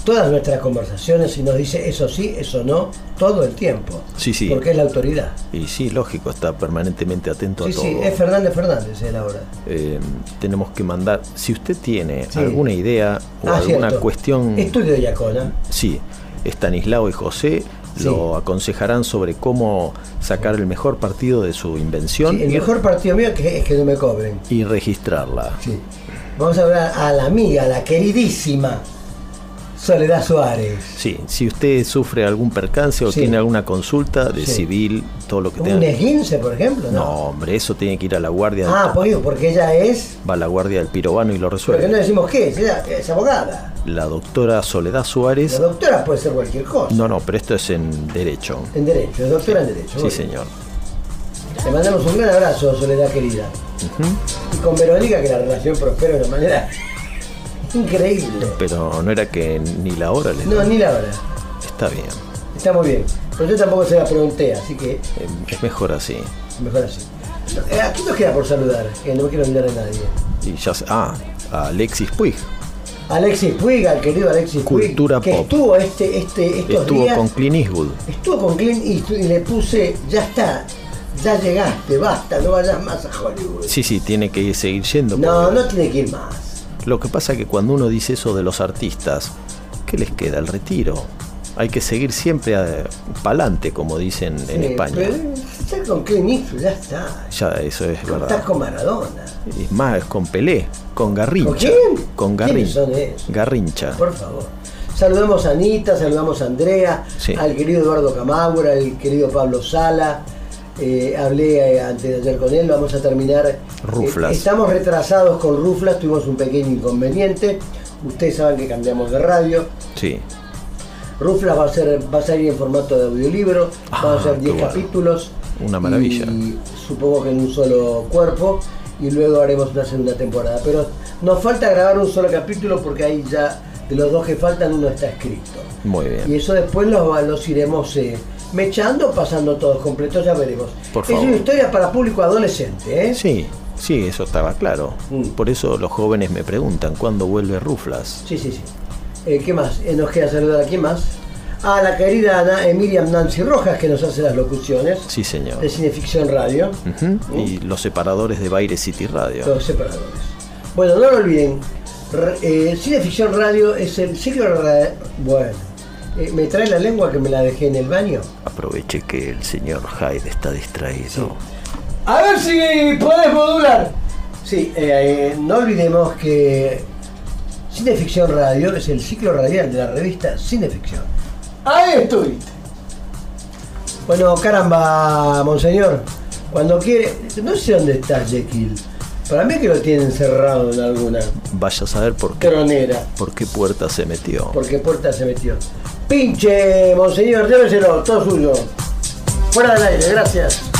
todas nuestras conversaciones y nos dice eso sí, eso no, todo el tiempo. Sí, sí. Porque es la autoridad. Y sí, lógico, está permanentemente atento Sí, a todo. sí, es Fernández Fernández él ahora. Eh, tenemos que mandar, si usted tiene Sí. alguna idea o Ah, alguna cierto. cuestión, Estudio Yacona. sí, Estanislao y José Sí. lo aconsejarán sobre cómo sacar el mejor partido de su invención Sí, el mejor partido mío que es que no me cobren. y registrarla. Vamos a hablar a la amiga, la queridísima Soledad Suárez. Sí, si usted sufre algún percance o Sí. tiene alguna consulta de Sí. civil, todo lo que ¿Un tenga. esguince, por ejemplo? No, hombre, eso tiene que ir a la guardia. Ah, pues digo, porque ella es. Va a la guardia del pirobano y lo ¿Por qué resuelve. no decimos qué? es? Ella es abogada. La doctora Soledad Suárez. La doctora puede ser cualquier cosa. No, no, pero esto es en derecho. En Derecho, es doctora en Derecho. Sí, señor. Le mandamos un gran abrazo, Soledad querida. Y con Verónica, que la relación prospera de una manera increíble. Pero no era que ni la hora le No, ni la hora. Está bien. Está muy bien. Pero yo tampoco se la pregunté, así que Eh, Es mejor así. mejor así. Eh, ¿A quién nos queda por saludar? Que no me quiero olvidar de nadie. Y ya se- Ah, a Alexis Puig. Alexis Puig, al querido Alexis Puig, Cultura que pop. estuvo este, este, estos Estuvo días, con Clint Eastwood. estuvo con Clint Eastwood y le puse, ya está, ya llegaste, basta, no vayas más a Hollywood. Sí, sí, tiene que ir- seguir yendo. No, porque- no tiene que ir más. Lo que pasa es que cuando uno dice eso de los artistas, ¿qué les queda? El retiro. Hay que seguir siempre para adelante, como dicen en España. pero con Clint Eastwood, ya está. Ya, eso es Estás verdad. con Maradona. Es más, con Pelé, con Garrincha. ¿Con quién? Con ¿Quiénes Garrincha. son esos? Garrincha. Por favor. Saludamos a Anita, saludamos a Andrea, Sí. al querido Eduardo Camagura, al querido Pablo Sala. Eh, hablé eh, antes de ayer con él, vamos a terminar. Ruflas. Eh, estamos retrasados con Ruflas, tuvimos un pequeño inconveniente. Ustedes saben que cambiamos de radio. Sí. Ruflas va a, ser, va a salir en formato de audiolibro, van a ser Ah, qué 10 bueno. capítulos. Una maravilla. Y supongo que en un solo cuerpo. Y luego haremos una segunda temporada. Pero nos falta grabar un solo capítulo porque ahí ya de los dos que faltan uno está escrito. Muy bien. Y eso después los, los iremos eh, mechando, pasando todos completos, ya veremos. Por es una historia para público adolescente, ¿eh? Sí, sí, eso estaba claro. Por eso los jóvenes me preguntan cuándo vuelve Ruflas. Sí, sí, sí. Eh, ¿Qué más? Eh, nos queda saludar a quién más. A la querida Ana- eh, Miriam Nancy Rojas que nos hace las locuciones Sí, señor. de Cineficción Radio. Ujú. Y los separadores de Baile City Radio. Los separadores. Bueno, no lo olviden. Eh, Cineficción Radio es el ciclo Bueno, eh, ¿me trae la lengua que me la dejé en el baño? Aproveche que el señor Hyde está distraído. A ver si podés modular. Sí, eh, no olvidemos que Cineficción Radio es el ciclo radial de la revista Cineficción. Ahí estuviste. Bueno, caramba, monseñor. Cuando quiere. No sé dónde está Jekyll. Para mí que lo tienen encerrado en alguna Vaya a saber por qué, tronera. por qué puerta se metió. ¿Por qué puerta se metió? Pinche, monseñor, lléveselo, todo suyo. Fuera del aire, gracias.